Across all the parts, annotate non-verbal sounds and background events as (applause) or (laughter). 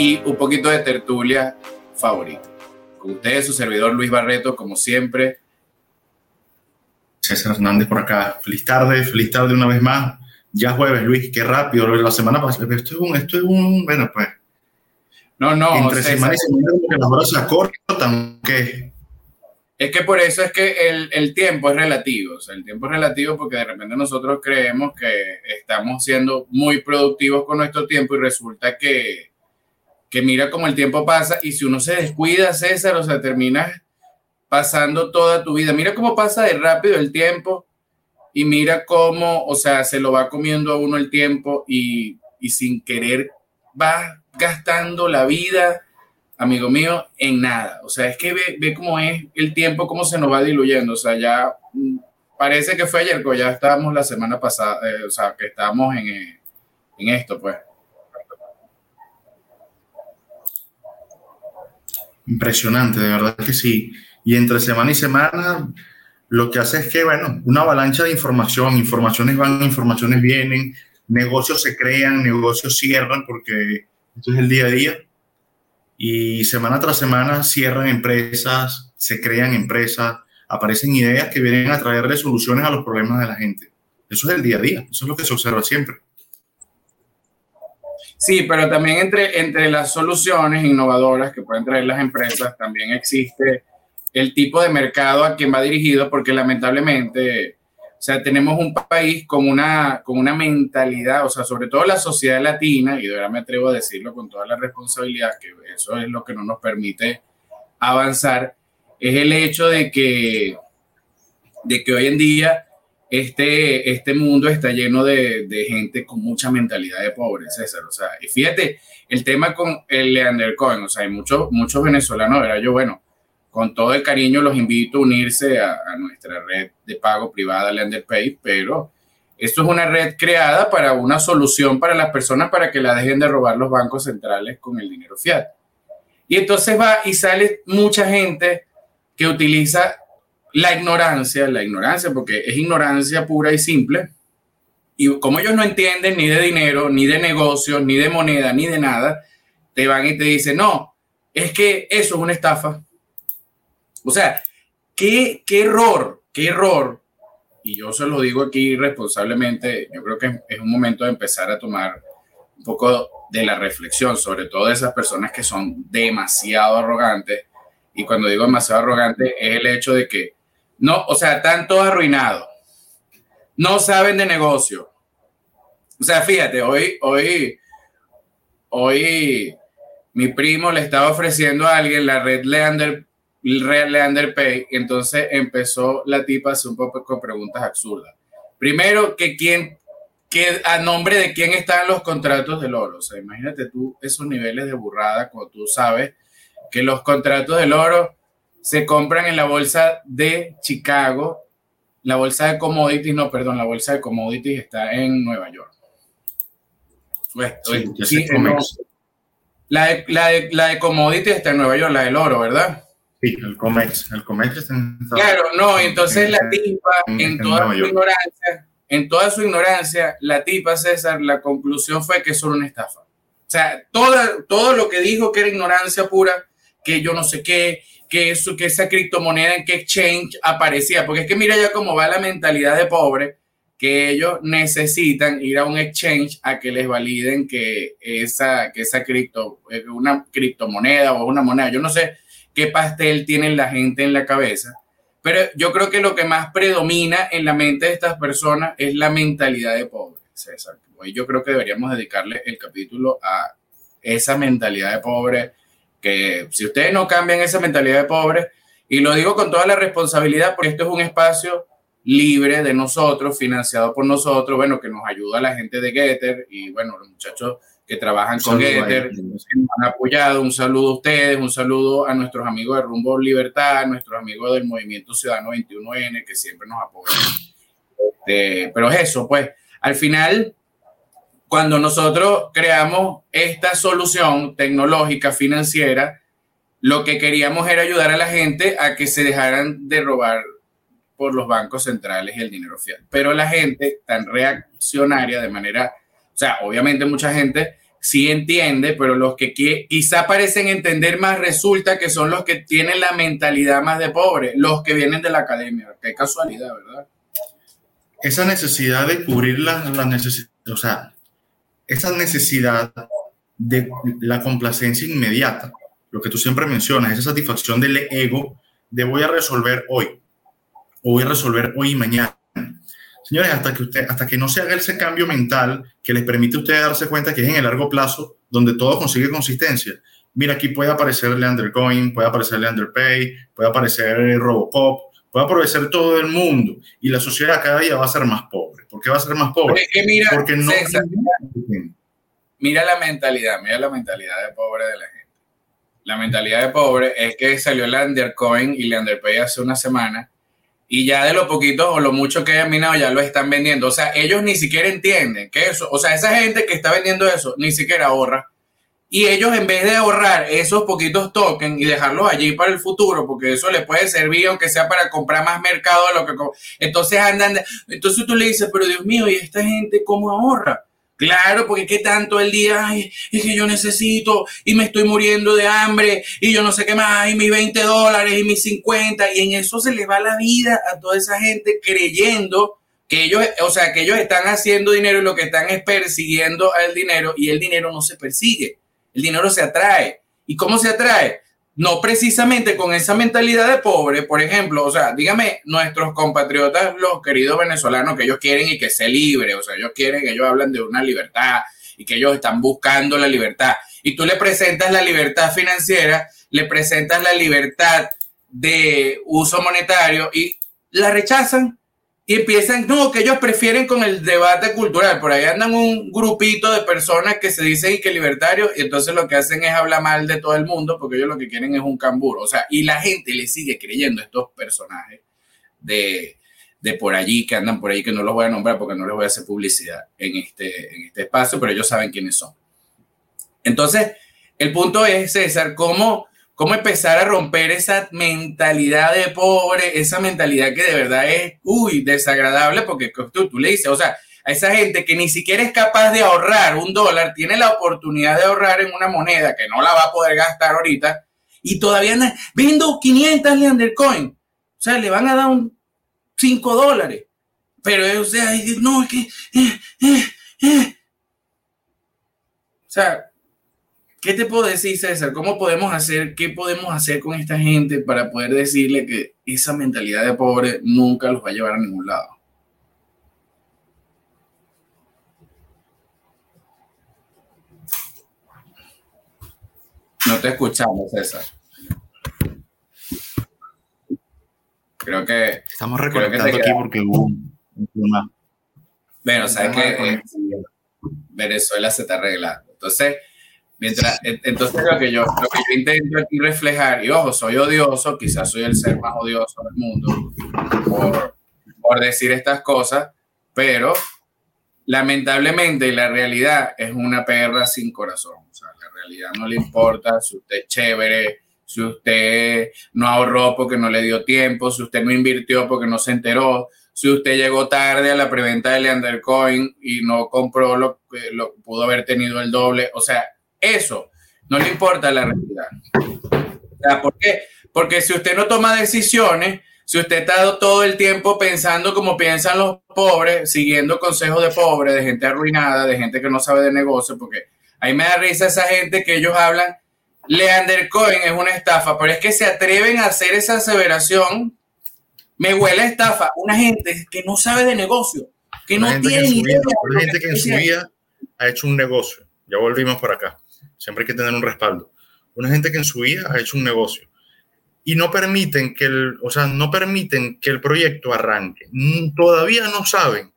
y un poquito de tertulia favorito. Con ustedes, su servidor Luis Barreto, como siempre. César Hernández por acá. Feliz tarde, feliz tarde una vez más. Ya jueves, Luis, qué rápido. La semana pasada, esto es un, esto es un, bueno, pues. No, no. Entre semana y semana, que las horas se acortan, que es que por eso es que el, el, tiempo es relativo, o sea, el tiempo es relativo porque de repente nosotros creemos que estamos siendo muy productivos con nuestro tiempo y resulta que, que mira cómo el tiempo pasa y si uno se descuida, César, o sea, terminas pasando toda tu vida. Mira cómo pasa de rápido el tiempo y mira cómo, o sea, se lo va comiendo a uno el tiempo y, y sin querer va gastando la vida amigo mío, en nada. O sea, es que ve, ve cómo es el tiempo, cómo se nos va diluyendo. O sea, ya mm, parece que fue ayer, pero ya estábamos la semana pasada, eh, o sea, que estábamos en, eh, en esto, pues. Impresionante, de verdad que sí. Y entre semana y semana, lo que hace es que, bueno, una avalancha de información, informaciones van, informaciones vienen, negocios se crean, negocios cierran, porque esto es el día a día y semana tras semana cierran empresas, se crean empresas, aparecen ideas que vienen a traerle soluciones a los problemas de la gente. Eso es el día a día, eso es lo que se observa siempre. Sí, pero también entre, entre las soluciones innovadoras que pueden traer las empresas, también existe el tipo de mercado a quien va dirigido, porque lamentablemente o sea, tenemos un país con una, con una mentalidad, o sea, sobre todo la sociedad latina, y de verdad me atrevo a decirlo con toda la responsabilidad, que eso es lo que no nos permite avanzar, es el hecho de que, de que hoy en día este, este mundo está lleno de, de gente con mucha mentalidad de pobre, César. O sea, y fíjate, el tema con el Leander Cohen, o sea, hay muchos, muchos venezolanos, era yo, bueno, con todo el cariño los invito a unirse a, nuestra red de pago privada LenderPay, pero esto es una red creada para una solución para las personas para que la dejen de robar los bancos centrales con el dinero fiat. Y entonces va y sale mucha gente que utiliza la ignorancia, la ignorancia, porque es ignorancia pura y simple. Y como ellos no entienden ni de dinero, ni de negocios, ni de moneda, ni de nada, te van y te dicen, no, es que eso es una estafa o sea, qué, qué error, qué error. Y yo se lo digo aquí responsablemente, yo creo que es un momento de empezar a tomar un poco de la reflexión, sobre todo de esas personas que son demasiado arrogantes. Y cuando digo demasiado arrogante es el hecho de que no, o sea, están todos arruinados, no saben de negocio. O sea, fíjate, hoy, hoy, hoy mi primo le estaba ofreciendo a alguien la red Leander Leander Pay, entonces empezó la tipa a hacer un poco con preguntas absurdas. Primero, que quién, que a nombre de quién están los contratos del oro. O sea, imagínate tú esos niveles de burrada cuando tú sabes que los contratos del oro se compran en la bolsa de Chicago, la bolsa de commodities, no, perdón, la bolsa de commodities está en Nueva York. Pues, la, de, la, de, la de commodities está en Nueva York, la del oro, ¿verdad? Sí, el COMEX. El COMEX está en Claro, no, entonces la tipa, en, toda su ignorancia, en toda su ignorancia, la tipa, César, la conclusión fue que es solo una estafa. O sea, toda, todo lo que dijo que era ignorancia pura, que yo no sé qué, que, eso, que esa criptomoneda en qué exchange aparecía, porque es que mira ya cómo va la mentalidad de pobre, que ellos necesitan ir a un exchange a que les validen que esa, que esa cripto, una criptomoneda o una moneda, yo no sé, qué pastel tiene la gente en la cabeza. Pero yo creo que lo que más predomina en la mente de estas personas es la mentalidad de pobre, César. Yo creo que deberíamos dedicarle el capítulo a esa mentalidad de pobre, que si ustedes no cambian esa mentalidad de pobre, y lo digo con toda la responsabilidad, porque esto es un espacio libre de nosotros, financiado por nosotros, bueno, que nos ayuda a la gente de Getter y bueno, los muchachos que trabajan con Ether, que nos han apoyado. Un saludo a ustedes, un saludo a nuestros amigos de Rumbo Libertad, nuestros amigos del Movimiento Ciudadano 21N, que siempre nos apoyan. Este, pero es eso, pues, al final, cuando nosotros creamos esta solución tecnológica financiera, lo que queríamos era ayudar a la gente a que se dejaran de robar por los bancos centrales el dinero fiat. Pero la gente tan reaccionaria de manera, o sea, obviamente mucha gente sí entiende, pero los que quizá parecen entender más resulta que son los que tienen la mentalidad más de pobre, los que vienen de la academia. Qué casualidad, ¿verdad? Esa necesidad de cubrir la, la necesidad, o sea, esa necesidad de la complacencia inmediata, lo que tú siempre mencionas, esa satisfacción del ego de voy a resolver hoy, o voy a resolver hoy y mañana. Señores, hasta que, usted, hasta que no se haga ese cambio mental que les permite a ustedes darse cuenta que es en el largo plazo donde todo consigue consistencia. Mira, aquí puede aparecer Leandercoin, puede aparecer Leanderpay, puede aparecer Robocop, puede aparecer todo el mundo y la sociedad cada día va a ser más pobre. ¿Por qué va a ser más pobre? Porque, no. mira la mentalidad, mira la mentalidad de pobre de la gente. La mentalidad de pobre es que salió Leandercoin y Leanderpay hace una semana y ya de lo poquito o lo mucho que hayan minado ya lo están vendiendo. O sea, ellos ni siquiera entienden que eso, o sea, esa gente que está vendiendo eso ni siquiera ahorra. Y ellos en vez de ahorrar esos poquitos tokens y dejarlos allí para el futuro, porque eso les puede servir aunque sea para comprar más mercado lo que... Entonces andan... Entonces tú le dices, pero Dios mío, ¿y esta gente cómo ahorra? Claro, porque qué tanto el día, ay, es que yo necesito y me estoy muriendo de hambre y yo no sé qué más, y mis 20 dólares y mis 50, y en eso se les va la vida a toda esa gente creyendo que ellos, o sea, que ellos están haciendo dinero y lo que están es persiguiendo al dinero y el dinero no se persigue, el dinero se atrae. ¿Y cómo se atrae? no precisamente con esa mentalidad de pobre, por ejemplo, o sea, dígame, nuestros compatriotas, los queridos venezolanos, que ellos quieren y que se libre, o sea, ellos quieren, ellos hablan de una libertad y que ellos están buscando la libertad. Y tú le presentas la libertad financiera, le presentas la libertad de uso monetario y la rechazan y empiezan, no, que ellos prefieren con el debate cultural. Por ahí andan un grupito de personas que se dicen que libertarios y entonces lo que hacen es hablar mal de todo el mundo porque ellos lo que quieren es un camburo. O sea, y la gente le sigue creyendo a estos personajes de, de por allí, que andan por ahí, que no los voy a nombrar porque no les voy a hacer publicidad en este, en este espacio, pero ellos saben quiénes son. Entonces, el punto es, César, cómo cómo empezar a romper esa mentalidad de pobre, esa mentalidad que de verdad es, uy, desagradable, porque tú, le dices, o sea, a esa gente que ni siquiera es capaz de ahorrar un dólar, tiene la oportunidad de ahorrar en una moneda que no la va a poder gastar ahorita, y todavía anda, vendo 500 Leandercoin, o sea, le van a dar un 5 dólares, pero, o sea, no, es que, eh, eh, eh. o sea, ¿Qué te puedo decir, César? ¿Cómo podemos hacer, qué podemos hacer con esta gente para poder decirle que esa mentalidad de pobre nunca los va a llevar a ningún lado? No te escuchamos, César. Creo que. Estamos reconectando aquí porque hubo un problema. Bueno, sabes que eh, Venezuela se está arreglando. Entonces, Mientras, entonces lo que, yo, lo que yo intento aquí reflejar, y ojo, soy odioso, quizás soy el ser más odioso del mundo por, por decir estas cosas, pero lamentablemente la realidad es una perra sin corazón. O sea, la realidad no le importa si usted es chévere, si usted no ahorró porque no le dio tiempo, si usted no invirtió porque no se enteró, si usted llegó tarde a la preventa de Leandercoin y no compró lo que pudo haber tenido el doble. O sea, eso no le importa la realidad. ¿Por qué? Porque si usted no toma decisiones, si usted está todo el tiempo pensando como piensan los pobres, siguiendo consejos de pobres, de gente arruinada, de gente que no sabe de negocio, porque ahí me da risa esa gente que ellos hablan, Leander Cohen es una estafa, pero es que se atreven a hacer esa aseveración, me huele a estafa, una gente que no sabe de negocio, que no tiene idea. Una gente que en su vida ha hecho un negocio, ya volvimos por acá Siempre hay que tener un respaldo. Una gente que en su vida ha hecho un negocio y no permiten que el, o sea, no permiten que el proyecto arranque. Mm, todavía no saben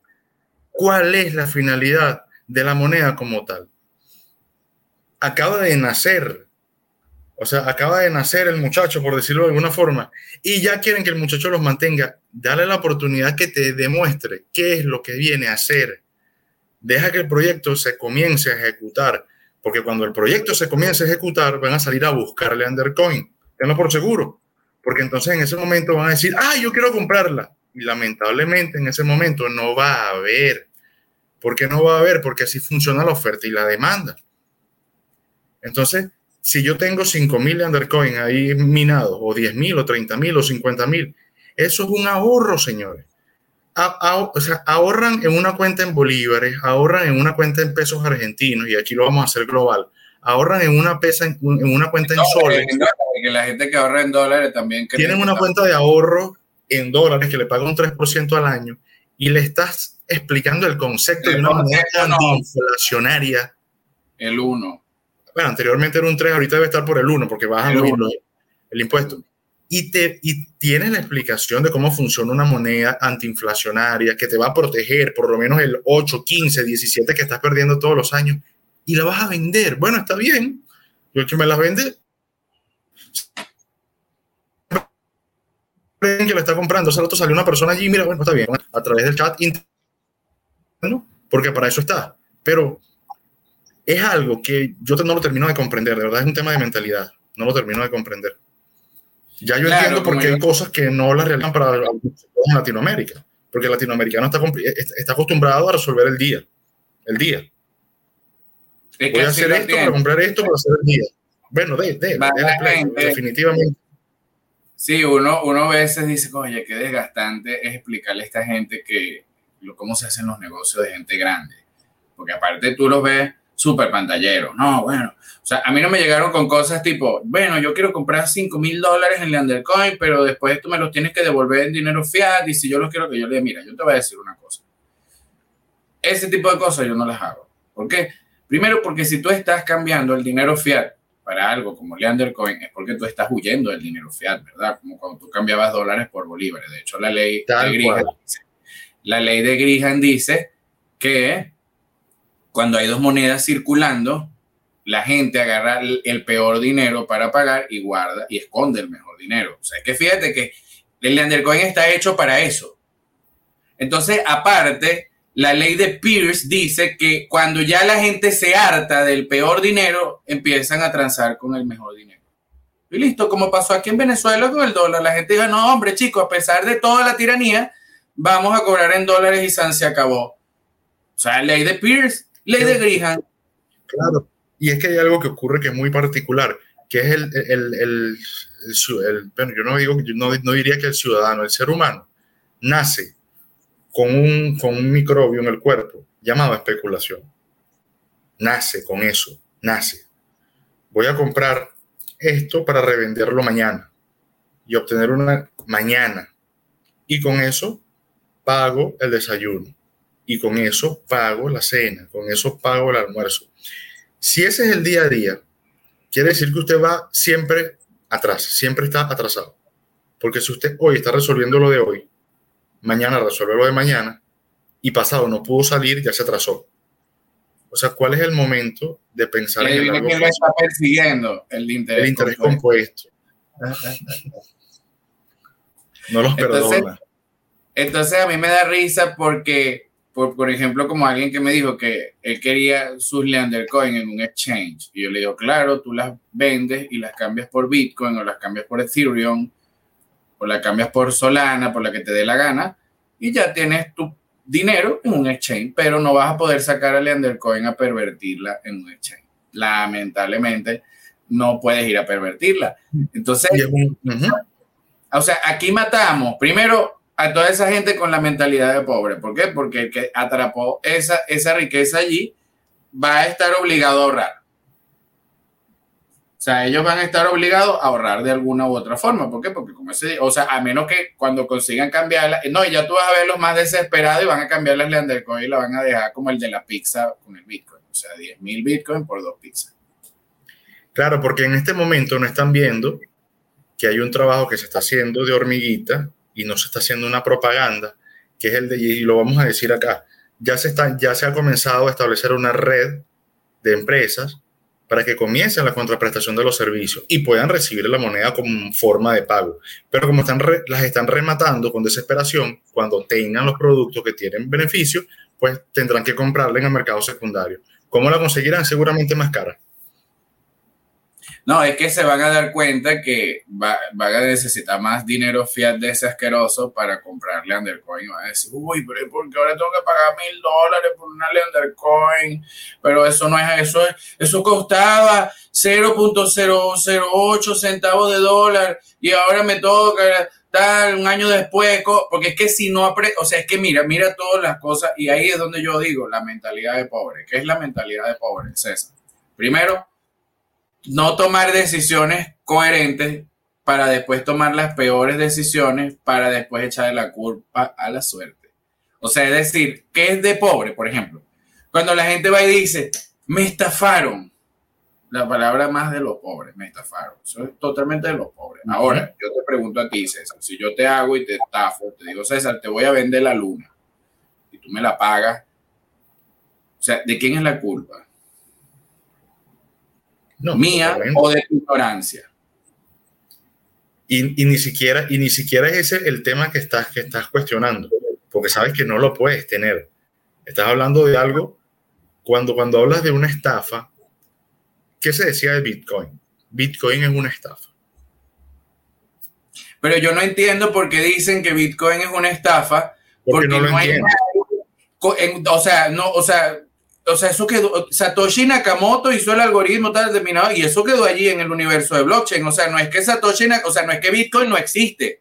cuál es la finalidad de la moneda como tal. Acaba de nacer, o sea, acaba de nacer el muchacho, por decirlo de alguna forma, y ya quieren que el muchacho los mantenga. Dale la oportunidad que te demuestre qué es lo que viene a hacer. Deja que el proyecto se comience a ejecutar porque cuando el proyecto se comience a ejecutar, van a salir a buscarle Undercoin. Tenlo por seguro. Porque entonces en ese momento van a decir, ah, yo quiero comprarla. Y lamentablemente en ese momento no va a haber. ¿Por qué no va a haber? Porque así funciona la oferta y la demanda. Entonces, si yo tengo 5.000 undercoin ahí minados, o 10.000, o 30.000, o 50.000, eso es un ahorro, señores. O sea, ahorran en una cuenta en bolívares, ahorran en una cuenta en pesos argentinos, y aquí lo vamos a hacer global, ahorran en una, pesa, en, una cuenta en soles. Que la gente que ahorra en dólares también. Tienen una cuenta de ahorro en dólares que le paga un 3% al año y le estás explicando el concepto de una moneda antiinflacionaria. El 1. Bueno, anteriormente era un 3, ahorita debe estar por el 1 porque bajan el, el impuesto. Y, te, y tienes la explicación de cómo funciona una moneda antiinflacionaria que te va a proteger por lo menos el 8, 15, 17 que estás perdiendo todos los años y la vas a vender. Bueno, está bien. Yo que me las vende. que la está comprando. Hace rato salió una persona allí, mira, bueno, está bien, a través del chat porque para eso está. Pero es algo que yo no lo termino de comprender, de verdad es un tema de mentalidad, no lo termino de comprender. Ya yo entiendo por qué hay cosas que no las realizan para Latinoamérica, porque el latinoamericano está, está acostumbrado a resolver el día, el día. Voy a hacer esto para comprar esto para hacer el día. Bueno, de, de, definitivamente. Sí, uno, uno a veces dice, oye, qué desgastante es explicarle a esta gente que cómo se hacen los negocios de gente grande. Porque aparte tú los ves súper pantalleros. No, bueno, o sea, a mí no me llegaron con cosas tipo, bueno, yo quiero comprar 5 mil dólares en Leandercoin, pero después tú me los tienes que devolver en dinero fiat y si yo los quiero que yo le diga, mira, yo te voy a decir una cosa. Ese tipo de cosas yo no las hago. ¿Por qué? Primero, porque si tú estás cambiando el dinero fiat para algo como Leander Coin, es porque tú estás huyendo del dinero fiat, ¿verdad? Como cuando tú cambiabas dólares por bolívares. De hecho, la ley de Grihan dice, la ley de Grihan dice que cuando hay dos monedas circulando, la gente agarra el peor dinero para pagar y guarda y esconde el mejor dinero. O sea, es que fíjate que el Leander Coin está hecho para eso. Entonces, aparte, la ley de Pierce dice que cuando ya la gente se harta del peor dinero, empiezan a transar con el mejor dinero. Y listo, como pasó aquí en Venezuela con el dólar, la gente dijo, no, hombre, chicos, a pesar de toda la tiranía, vamos a cobrar en dólares y San se acabó. O sea, ley de Pierce, ley de. Claro, y es que hay algo que ocurre que es muy particular, que es el, el, el, el bueno, yo no digo, yo no, no diría que el ciudadano, el ser humano, nace con un, con un microbio en el cuerpo llamado especulación. Nace con eso, nace. Voy a comprar esto para revenderlo mañana y obtener una mañana. Y con eso pago el desayuno. Y con eso pago la cena. Con eso pago el almuerzo. Si ese es el día a día, quiere decir que usted va siempre atrás, siempre está atrasado. Porque si usted hoy está resolviendo lo de hoy, mañana resuelve lo de mañana y pasado no pudo salir, ya se atrasó. O sea, ¿cuál es el momento de pensar en el largo plazo? está persiguiendo el interés, el interés compuesto. no los perdona. Entonces a mí me da risa porque, por, por ejemplo, como alguien que me dijo que él quería sus Leander Coin en un exchange. Y yo le digo, claro, tú las vendes y las cambias por Bitcoin o las cambias por Ethereum o la cambias por Solana, por la que te dé la gana, y ya tienes tu dinero en un exchange, pero no vas a poder sacar a Coin a pervertirla en un exchange. Lamentablemente, no puedes ir a pervertirla. Entonces, o sea, aquí matamos primero a toda esa gente con la mentalidad de pobre. ¿Por qué? Porque el que atrapó esa, esa riqueza allí va a estar obligado a ahorrar. O sea, ellos van a estar obligados a ahorrar de alguna u otra forma. ¿Por qué? Porque como ese, o sea, a menos que cuando consigan cambiarla, no, ya tú vas a ver los más desesperados y van a cambiar las Leandercoin y la van a dejar como el de la pizza con el Bitcoin. O sea, 10 mil Bitcoin por dos pizzas. Claro, porque en este momento no están viendo que hay un trabajo que se está haciendo de hormiguita y no se está haciendo una propaganda, que es el de, y lo vamos a decir acá, ya se, está, ya se ha comenzado a establecer una red de empresas para que comiencen la contraprestación de los servicios y puedan recibir la moneda como forma de pago. Pero como están las están rematando con desesperación, cuando tengan los productos que tienen beneficio, pues tendrán que comprarla en el mercado secundario. ¿Cómo la conseguirán? Seguramente más cara. No, es que se van a dar cuenta que va, van a necesitar más dinero fiat de ese asqueroso para comprarle Undercoin. Va a decir, uy, pero ¿por qué ahora tengo que pagar mil dólares por una Undercoin? Pero eso no es eso. Eso costaba 0.008 centavos de dólar y ahora me toca tal un año después. Porque es que si no aprende, o sea, es que mira, mira todas las cosas y ahí es donde yo digo la mentalidad de pobre. ¿Qué es la mentalidad de pobre, César? Primero, no tomar decisiones coherentes para después tomar las peores decisiones para después echarle la culpa a la suerte. O sea, es decir, ¿qué es de pobre, por ejemplo? Cuando la gente va y dice, me estafaron. La palabra más de los pobres, me estafaron. Eso es totalmente de los pobres. Ahora, yo te pregunto a ti, César, si yo te hago y te estafo, te digo, César, te voy a vender la luna y tú me la pagas. O sea, ¿de quién es la culpa? Mía o de tu ignorancia. Y, ni siquiera, y ni siquiera es ese el tema que estás, que estás cuestionando, porque sabes que no lo puedes tener. Estás hablando de algo, cuando, cuando hablas de una estafa, ¿qué se decía de Bitcoin? Bitcoin es una estafa. Pero yo no entiendo por qué dicen que Bitcoin es una estafa, porque, no, lo hay... o sea, no, o sea, o sea, eso quedó, Satoshi Nakamoto hizo el algoritmo tal determinado y eso quedó allí en el universo de blockchain. O sea, no es que Satoshi, o sea, no es que Bitcoin no existe.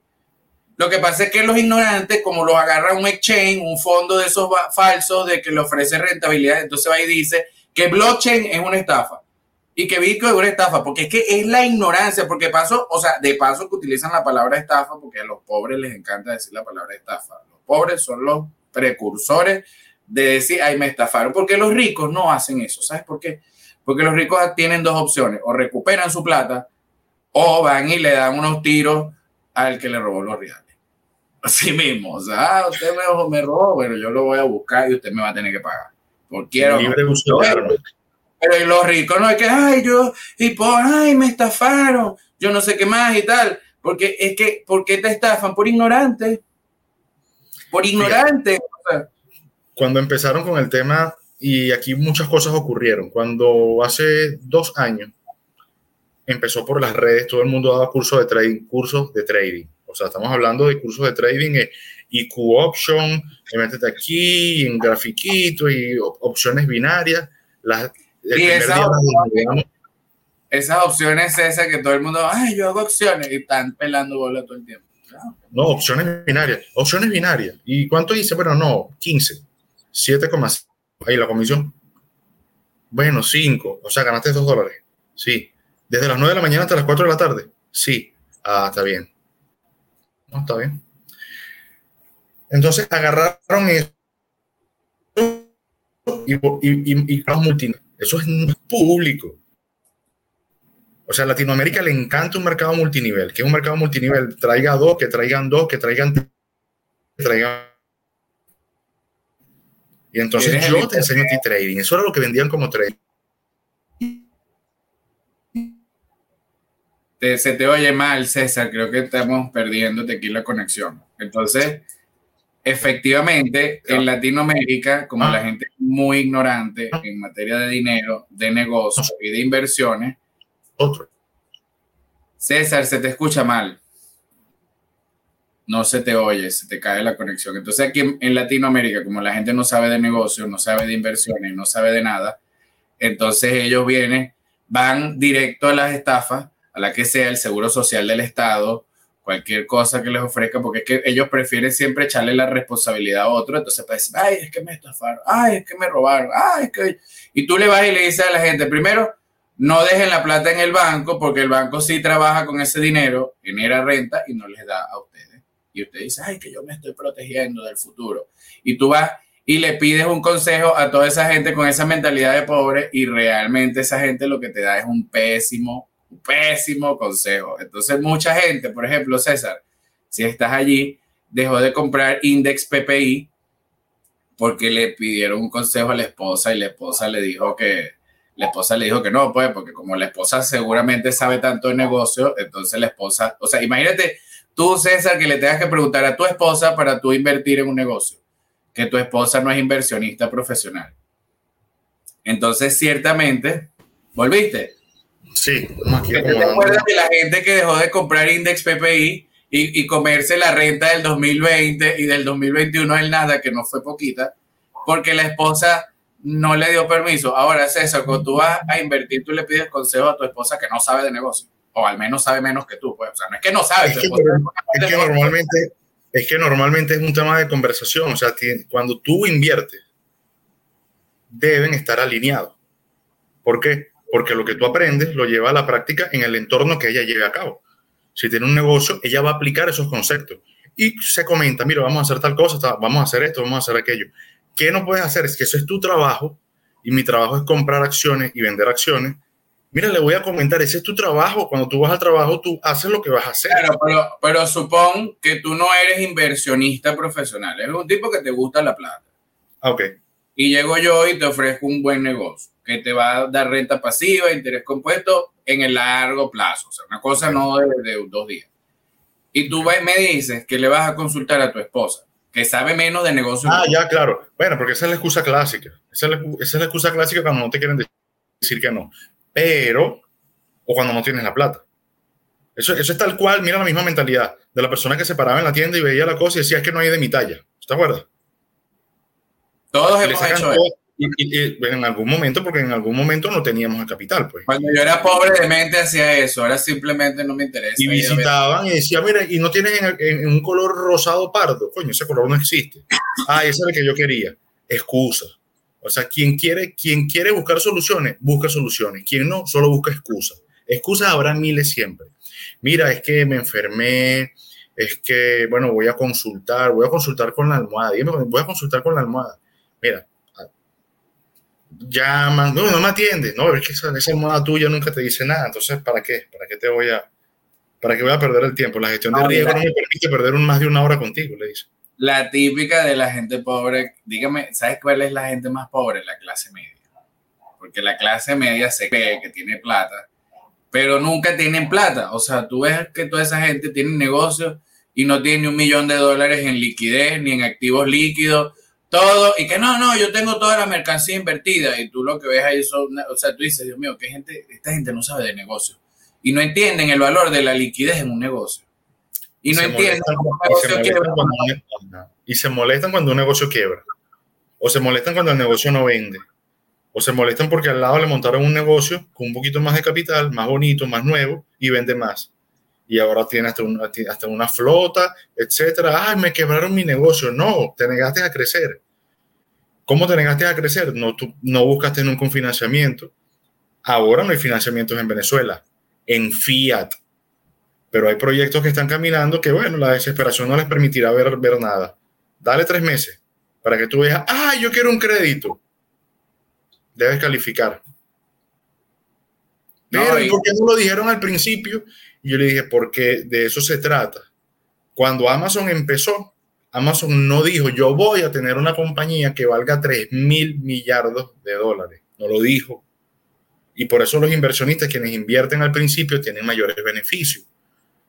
Lo que pasa es que los ignorantes, como los agarra un exchange, un fondo de esos falsos de que le ofrece rentabilidad, entonces va y dice que blockchain es una estafa y que Bitcoin es una estafa, porque es que es la ignorancia, porque paso, o sea, de paso que utilizan la palabra estafa, porque a los pobres les encanta decir la palabra estafa. Los pobres son los precursores de decir, ay, me estafaron, porque los ricos no hacen eso, ¿sabes por qué? Porque los ricos tienen dos opciones, o recuperan su plata, o van y le dan unos tiros al que le robó los reales. Así mismo, o sea, ah, usted me, me robó, bueno, yo lo voy a buscar y usted me va a tener que pagar. Por quiero. Pero los ricos no es que, ay, yo, y por, ay, me estafaron, yo no sé qué más y tal. Porque es que, ¿por qué te estafan? Por ignorante. Por ignorante cuando empezaron con el tema, y aquí muchas cosas ocurrieron, cuando hace dos años empezó por las redes, todo el mundo daba cursos de trading, cursos de trading. O sea, estamos hablando de cursos de trading, eh, IQ Option, métete aquí, en grafiquito y opciones binarias. Las, y esas opciones, esas que todo el mundo, ay, yo hago opciones y están pelando bola todo el tiempo. No, opciones binarias, opciones binarias. ¿Y cuánto dice? Bueno, no, 15. 7,5. Ahí la comisión. Bueno, 5. O sea, ganaste 2 dólares. Sí. Desde las 9 de la mañana hasta las 4 de la tarde. Sí. Ah, está bien. No, está bien. Entonces agarraron eso y, y, y, Eso es público. O sea, a Latinoamérica le encanta un mercado multinivel, que es un mercado multinivel. Traiga dos, que traigan dos, que traigan, que traigan y entonces yo te enseño a ti trading. Eso era lo que vendían como trading. se te oye mal, César. Creo que estamos perdiendo aquí la conexión. Entonces, efectivamente, en Latinoamérica, como la ah. gente es muy ignorante en materia de dinero, de negocios y de inversiones, otro. César, se te escucha mal no se te oye, se te cae la conexión. Entonces aquí en, Latinoamérica, como la gente no sabe de negocios, no sabe de inversiones, no sabe de nada, entonces ellos vienen, van directo a las estafas, a la que sea el seguro social del Estado, cualquier cosa que les ofrezca, porque es que ellos prefieren siempre echarle la responsabilidad a otro, entonces pues, ay, es que me estafaron, ay, es que me robaron, ay, es que... Y tú le vas y le dices a la gente, primero, no dejen la plata en el banco, porque el banco sí trabaja con ese dinero, genera renta y no les da a ustedes y usted dice, ay, que yo me estoy protegiendo del futuro. Y tú vas y le pides un consejo a toda esa gente con esa mentalidad de pobre y realmente esa gente lo que te da es un pésimo, un pésimo consejo. Entonces mucha gente, por ejemplo, César, si estás allí, dejó de comprar Index PPI porque le pidieron un consejo a la esposa y la esposa le dijo que la esposa le dijo que no, pues, porque como la esposa seguramente sabe tanto de negocio, entonces la esposa, o sea, imagínate Tú, César, que le tengas que preguntar a tu esposa para tú invertir en un negocio, que tu esposa no es inversionista profesional. Entonces, ciertamente, ¿volviste? Sí, ¿Te acuerdas de la gente que dejó de comprar Index PPI y, y, comerse la renta del 2020 y del 2021 el nada, que no fue poquita, porque la esposa no le dio permiso? Ahora, César, cuando tú vas a invertir, tú le pides consejo a tu esposa que no sabe de negocio, o al menos sabe menos que tú. Pues. O sea, no es que no sabe. Es que, es que normalmente, es que normalmente es un tema de conversación. O sea, cuando tú inviertes, deben estar alineados. ¿Por qué? Porque lo que tú aprendes lo lleva a la práctica en el entorno que ella lleve a cabo. Si tiene un negocio, ella va a aplicar esos conceptos. Y se comenta, mira, vamos a hacer tal cosa, vamos a hacer esto, vamos a hacer aquello. ¿Qué no puedes hacer? Es que eso es tu trabajo y mi trabajo es comprar acciones y vender acciones. Mira, le voy a comentar, ese es tu trabajo. Cuando tú vas al trabajo, tú haces lo que vas a hacer. Claro, pero, pero supón que tú no eres inversionista profesional. Eres un tipo que te gusta la plata. Ah, ok. Y llego yo y te ofrezco un buen negocio que te va a dar renta pasiva, interés compuesto en el largo plazo. O sea, una cosa no de, de dos días. Y tú me dices que le vas a consultar a tu esposa que sabe menos de negocio. Ah, ya, claro. Bueno, porque esa es la excusa clásica. Esa es la, excusa clásica cuando no te quieren decir que no. Pero, o cuando no tienes la plata. Eso, eso es tal cual, mira la misma mentalidad de la persona que se paraba en la tienda y veía la cosa y decía, es que no hay de mi talla. ¿Te acuerdas? Todos hemos hecho eso. Y, en algún momento, porque en algún momento no teníamos el capital, pues. Cuando yo era pobre de mente hacía eso, ahora simplemente no me interesa. Y visitaban y decían, mira, y no tienen en, un color rosado pardo, coño, ese color no existe. Ah, ese es el que yo quería. Excusa. O sea, quien quiere, quien quiere buscar soluciones, busca soluciones. Quien no, solo busca excusas. Excusas habrá miles siempre. Mira, es que me enfermé, es que, bueno, voy a consultar, voy a consultar con la almohada. Dime, voy a consultar con la almohada. Mira, llaman, no, no me atiende, no, es que esa, esa almohada tuya nunca te dice nada, entonces, ¿para qué? ¿Para qué te voy a, para qué voy a perder el tiempo? La gestión de riesgo no me permite perder un, más de una hora contigo, le dice. La típica de la gente pobre, dígame, ¿sabes cuál es la gente más pobre? La clase media. Porque la clase media se cree que tiene plata, pero nunca tienen plata. O sea, tú ves que toda esa gente tiene negocios y no tiene ni un millón de dólares en liquidez ni en activos líquidos todo, y que no, no, yo tengo toda la mercancía invertida, y tú lo que ves ahí son, o sea, tú dices, Dios mío, que gente, esta gente no sabe de negocio, y no entienden el valor de la liquidez en un negocio. Y no entienden Y se molestan cuando un negocio quiebra, o se molestan cuando el negocio no vende, o se molestan porque al lado le montaron un negocio con un poquito más de capital, más bonito, más nuevo, y vende más y ahora tiene hasta una, hasta una flota, etcétera. Ay, me quebraron mi negocio. No, te negaste a crecer. ¿Cómo te negaste a crecer? No, tú no buscaste en un confinanciamiento. Ahora no hay financiamientos en Venezuela, en fiat. Pero hay proyectos que están caminando que, bueno, la desesperación no les permitirá ver, ver nada. Dale tres meses para que tú veas, ah, yo quiero un crédito. Debes calificar. Pero, ¿por qué no lo dijeron al principio? Y yo le dije, porque de eso se trata. Cuando Amazon empezó, Amazon no dijo, yo voy a tener una compañía que valga 3 mil millardos de dólares. No lo dijo. Y por eso los inversionistas, quienes invierten al principio, tienen mayores beneficios.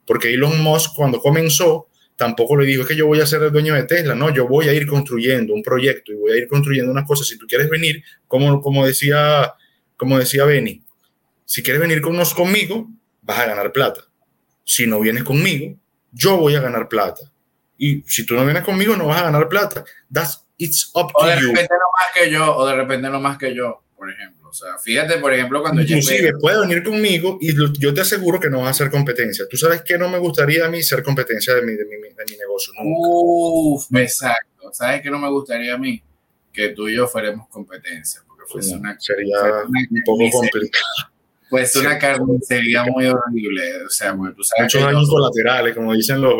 Porque Elon Musk, cuando comenzó, tampoco le dijo que yo voy a ser el dueño de Tesla. No, yo voy a ir construyendo un proyecto y voy a ir construyendo unas cosas. Si tú quieres venir, como, como decía, como decía Benny, si quieres venir con conmigo, vas a ganar plata. Si no vienes conmigo, yo voy a ganar plata. Y si tú no vienes conmigo, no vas a ganar plata. That's, it's up to o de repente no más que yo, o de repente no más que yo, por ejemplo. O sea, fíjate, por ejemplo, cuando Inclusive, yo... puedes venir conmigo y yo te aseguro que no vas a hacer competencia. Tú sabes que no me gustaría a mí ser competencia de mi, de mi, de mi negocio. Uf, exacto. ¿Sabes qué no me gustaría a mí? Que tú y yo fuéramos competencia. Porque fuese una, sería un poco complicado. Pues una carnicería muy horrible. O sea, tú sabes Muchos daños colaterales, como dicen los,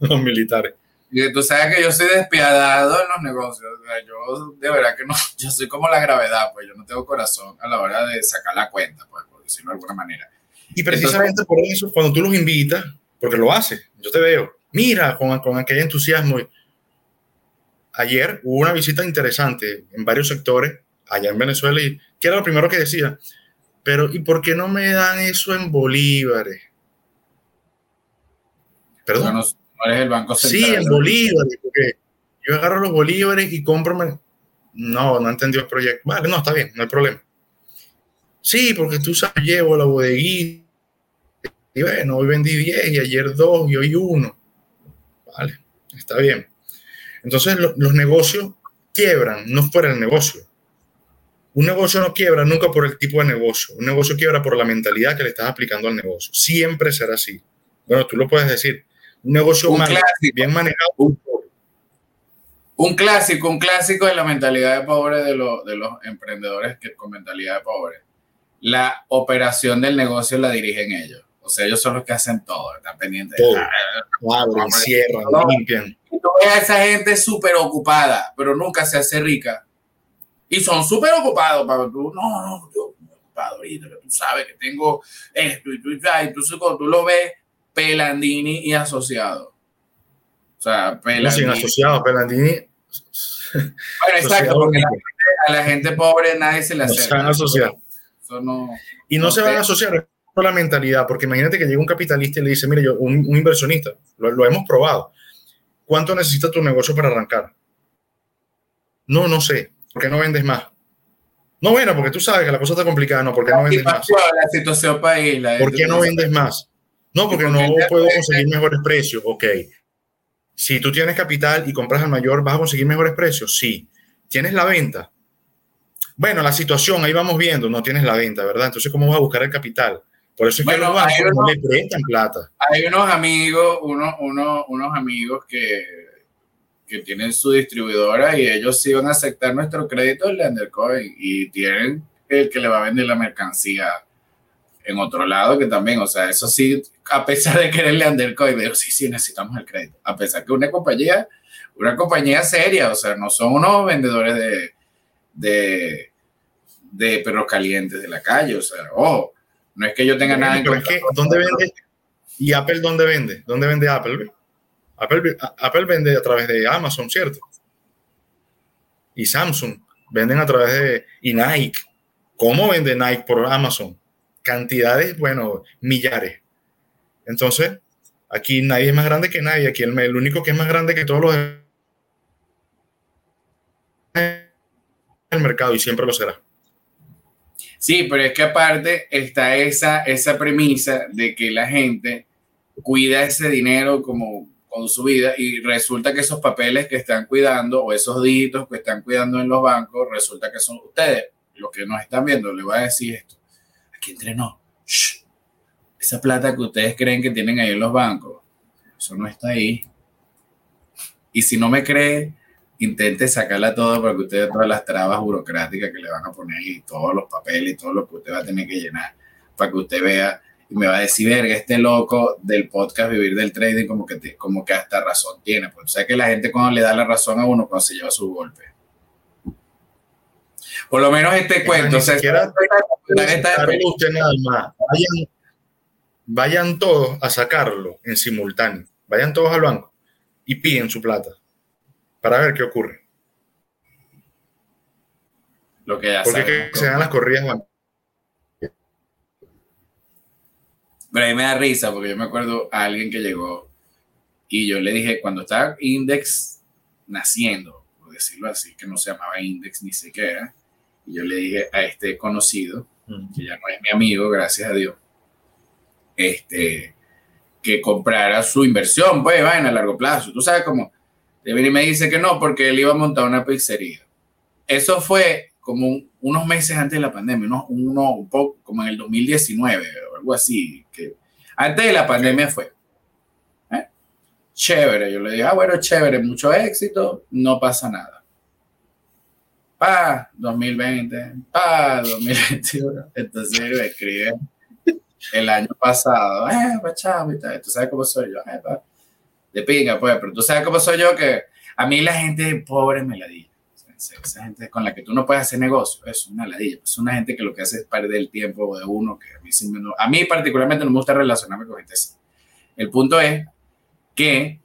los, militares. Y tú sabes que yo soy despiadado en los negocios. O sea, yo de verdad que no, (laughs) yo soy como la gravedad, pues yo no tengo corazón a la hora de sacar la cuenta, pues, por decirlo de alguna manera. Y precisamente por eso, cuando tú los invitas, porque lo haces, yo te veo, mira, con, con aquel entusiasmo. Ayer hubo una visita interesante en varios sectores allá en Venezuela y ¿qué era lo primero que decía? Pero, ¿y por qué no me dan eso en bolívares? Perdón. No, eres el Banco Central. Sí, en bolívares, porque yo agarro los bolívares y compro. No, no entendió el proyecto. Vale, no, está bien, no hay problema. Sí, porque tú sabes, llevo la bodeguita. Y bueno, hoy vendí 10 y ayer 2 y hoy 1. Vale, está bien. Entonces los negocios quiebran, no por el negocio. Un negocio no quiebra nunca por el tipo de negocio. Un negocio quiebra por la mentalidad que le estás aplicando al negocio. Siempre será así. Bueno, tú lo puedes decir. Un negocio bien manejado. Un, clásico, un clásico de la mentalidad de pobre de, de los emprendedores que, con mentalidad de pobre. La operación del negocio la dirigen ellos. O sea, ellos son los que hacen todo, están pendientes. Todo. Abren, cierran, limpian. Tú a esa gente súper ocupada, pero nunca se hace rica. Y son súper ocupados, para tú, no, no, yo estoy ocupado ahorita, tú sabes que tengo esto y tú, y entonces cuando tú lo ves, Pelandini y asociado. O sea, Pelandini. No, sin asociado, Pelandini. Bueno, exacto, porque a la gente pobre nadie se le hace. No se van a asociar. No, y no, se van a asociar la mentalidad, porque imagínate que llega un capitalista y le dice, mire, yo, un, inversionista, lo, hemos probado, ¿cuánto necesita tu negocio para arrancar? No, no sé, ¿por qué no vendes más? No, bueno, porque tú sabes que la cosa está complicada, no, ¿por qué no vendes más? La situación país, ¿Por qué no vendes más? No, porque no puedo conseguir mejores precios, ok. Si tú tienes capital y compras al mayor, ¿vas a conseguir mejores precios? Sí. ¿Tienes la venta? Bueno, la situación, ahí vamos viendo, no tienes la venta, ¿verdad? Entonces, ¿cómo vas a buscar el capital? Por eso es que los bancos no le prestan plata. Hay unos amigos, unos, unos, unos amigos que, que tienen su distribuidora y ellos sí van a aceptar nuestro crédito en Undercoin y tienen el que le va a vender la mercancía en otro lado que también, o sea, eso sí, a pesar de quererle Undercoin, pero sí, sí, necesitamos el crédito. A pesar que una compañía, una compañía seria, o sea, no son unos vendedores de, de, de perros calientes de la calle, o sea, ojo no es que yo tenga nada en contra. ¿Dónde vende? ¿Y Apple dónde vende? ¿Dónde vende Apple? Apple, Apple vende a través de Amazon, ¿cierto? Y Samsung venden a través de... Y Nike. ¿Cómo vende Nike por Amazon? Cantidades, bueno, millares. Entonces, aquí nadie es más grande que nadie. Aquí el, el único que es más grande que todos los el mercado y siempre lo será. Sí, pero es que aparte está esa, esa premisa de que la gente cuida ese dinero como con su vida y resulta que esos papeles que están cuidando o esos dígitos que están cuidando en los bancos, resulta que son ustedes los que nos están viendo. Le voy a decir esto. Aquí entrenó. Esa plata que ustedes creen que tienen ahí en los bancos, eso no está ahí. Y si no me cree, intente sacarla todo para que usted todas las trabas burocráticas que le van a poner y todos los papeles y todo lo que usted va a tener que llenar para que usted vea y me va a decir, verga, este loco del podcast Vivir del Trading como que, como que hasta razón tiene. Pues o sea que la gente cuando le da la razón a uno cuando se lleva su golpe. Por lo menos este cuento. O sea, usted nada más. Vayan, vayan todos a sacarlo en simultáneo. Vayan todos al banco y piden su plata para ver qué ocurre. Lo que ya Porque se dan las corridas. Pero ahí me da risa porque yo me acuerdo a alguien que llegó y yo le dije, cuando estaba Index naciendo, por decirlo así, que no se llamaba Index ni siquiera, y yo le dije a este conocido, que ya no es mi amigo, gracias a Dios, este, que comprara su inversión, pues, va en a largo plazo. Tú sabes cómo y me dice que no, porque él iba a montar una pizzería. Eso fue como unos meses antes de la pandemia, ¿no? uno, un poco como en el 2019 o algo así. Que antes de la pandemia fue. ¿eh? Chévere. Yo le dije, ah, bueno, chévere, mucho éxito, no pasa nada. Pa, 2020, pa, 2021. Entonces me escribe el año pasado, eh, pues chao, ¿tú sabes cómo soy yo? Eh, pa de pinga, pues, pero tú sabes cómo soy yo, que a mí la gente pobre me la dice. Esa gente con la que tú no puedes hacer negocio, es una ladilla. Es una gente que lo que hace es perder el tiempo de uno, que a mí, a mí particularmente no me gusta relacionarme con gente así. El punto es que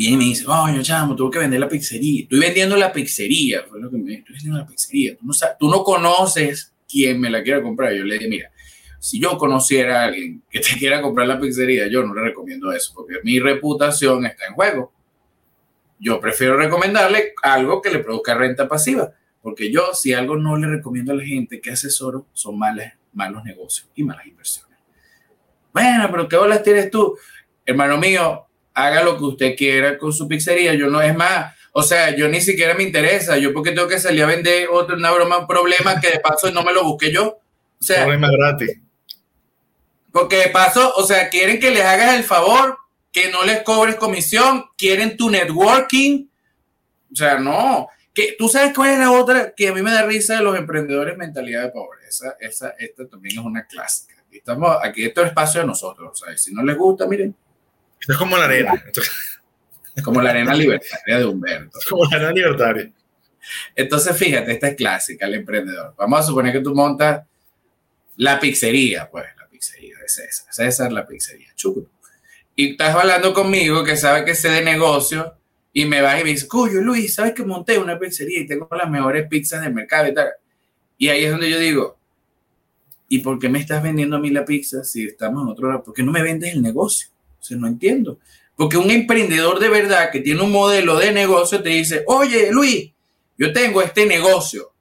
viene y me dice, oye, chamo, tuve que vender la pizzería. Estoy vendiendo la pizzería, fue lo que me estoy vendiendo la pizzería. Tú no, tú no conoces quién me la quiere comprar. Yo le dije, mira, si yo conociera a alguien que te quiera comprar la pizzería, yo no le recomiendo eso, porque mi reputación está en juego. Yo prefiero recomendarle algo que le produzca renta pasiva. Porque yo, si algo no le recomiendo a la gente que asesoro, son malos, malos negocios y malas inversiones. Bueno, pero ¿qué bolas tienes tú? Hermano mío, haga lo que usted quiera con su pizzería. Yo no es más. O sea, yo ni siquiera me interesa. Yo porque tengo que salir a vender otro, una broma, un problema que de paso no me lo busqué yo. O sea, problema gratis. Porque de paso, o sea, quieren que les hagas el favor, que no les cobres comisión, quieren tu networking. O sea, no. Que, ¿Tú sabes cuál es la otra que a mí me da risa de los emprendedores mentalidad de pobreza? Esa, esta también es una clásica. Estamos aquí, esto es espacio de nosotros. O sea, si no les gusta, miren. Esto es como la arena. Es (laughs) como la arena libertaria de Humberto. (laughs) Como la arena libertaria. Entonces, fíjate, esta es clásica, el emprendedor. Vamos a suponer que tú montas la pizzería, pues, la pizzería de César. César, la pizzería. Chucu. Y estás hablando conmigo que sabe que sé de negocio y me vas y me dices, Cuyo, Luis, ¿sabes que monté una pizzería y tengo las mejores pizzas del mercado y tal? Y ahí es donde yo digo, ¿y por qué me estás vendiendo a mí la pizza si estamos en otro lado? ¿Por qué no me vendes el negocio? No entiendo. Porque un emprendedor de verdad que tiene un modelo de negocio te dice, oye, Luis, yo tengo este negocio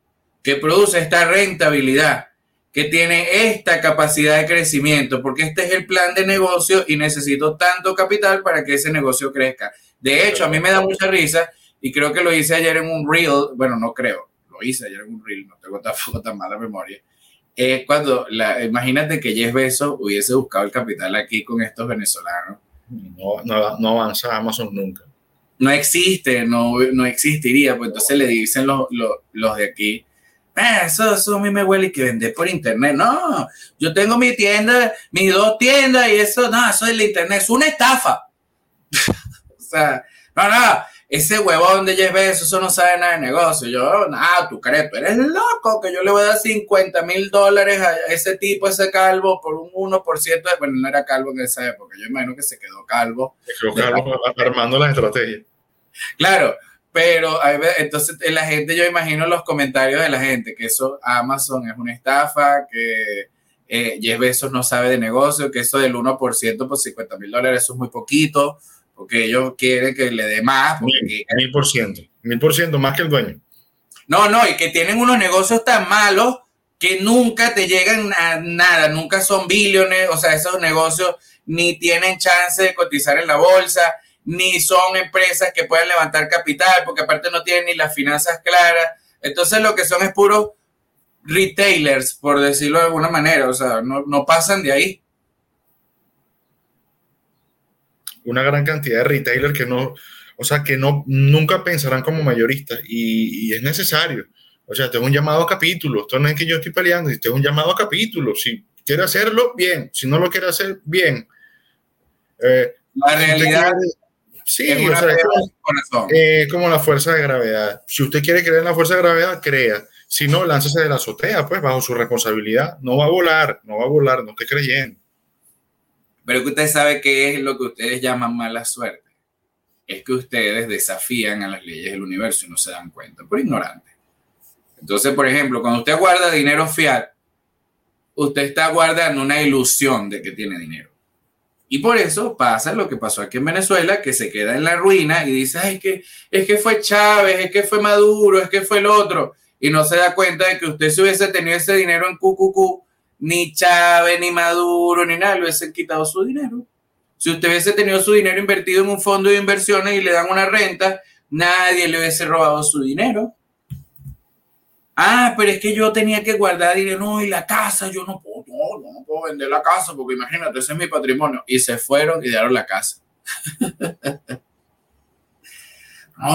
que produce esta rentabilidad, que tiene esta capacidad de crecimiento, porque este es el plan de negocio y necesito tanto capital para que ese negocio crezca. De hecho, a mí me da mucha risa y creo que lo hice ayer en un reel, bueno, no creo, lo hice ayer en un reel, no tengo tampoco tan mala memoria. Es cuando, la, imagínate que Jeff Bezos hubiese buscado el capital aquí con estos venezolanos. No, no, no avanza Amazon nunca. No existe, no, no existiría, pues entonces le dicen los, los, los de aquí, ah, eso, eso a mí me huele que vender por internet. No, yo tengo mi tienda, mis dos tiendas y eso, no, eso es el internet, es una estafa. (laughs) o sea, no, no, ese huevón de Jeff Bezos, eso no sabe nada de negocio. Yo, nada, tú crees, tú eres loco, que yo le voy a dar 50 mil dólares a ese tipo, ese calvo, por un 1% de, bueno, no era calvo en esa época, yo imagino que se quedó calvo. Se quedó calvo armando las estrategias. Claro, pero entonces la gente, yo imagino los comentarios de la gente, que eso Amazon es una estafa, que eh, Jeff Bezos no sabe de negocio, que eso del 1% por 50 mil dólares, eso es muy poquito porque ellos quieren que le dé más. Mil, por ciento, mil por ciento más que el dueño. No, no, y que tienen unos negocios tan malos que nunca te llegan a nada, nunca son billones, o sea, esos negocios ni tienen chance de cotizar en la bolsa, ni son empresas que puedan levantar capital, porque aparte no tienen ni las finanzas claras. Entonces lo que son es puros retailers, por decirlo de alguna manera, o sea, no, no pasan de ahí. Una gran cantidad de retailers que no, o sea, que no, nunca pensarán como mayoristas y, y es necesario. O sea, tengo un llamado a capítulo. Esto no es que yo estoy peleando, tengo un llamado a capítulo. Si quiere hacerlo, bien. Si no lo quiere hacer, bien. Eh, la realidad. sí, o sea, es como, eh, como la fuerza de gravedad. Si usted quiere creer en la fuerza de gravedad, crea. Si no, láncese de la azotea, pues bajo su responsabilidad. No va a volar, no va a volar, no esté creyendo. Pero que usted sabe qué es lo que ustedes llaman mala suerte. Es que ustedes desafían a las leyes del universo y no se dan cuenta, por ignorante. Entonces, por ejemplo, cuando usted guarda dinero fiat, usted está guardando una ilusión de que tiene dinero. Y por eso pasa lo que pasó aquí en Venezuela, que se queda en la ruina y dice, ay, que, es que fue Chávez, es que fue Maduro, es que fue el otro. Y no se da cuenta de que usted si hubiese tenido ese dinero en QQQ, ni Chávez, ni Maduro, ni nada, le hubiesen quitado su dinero. Si usted hubiese tenido su dinero invertido en un fondo de inversiones y le dan una renta, nadie le hubiese robado su dinero. Ah, pero es que yo tenía que guardar dinero no, y la casa, yo no puedo, no, no puedo vender la casa porque imagínate, ese es mi patrimonio. Y se fueron y dieron la casa. (laughs)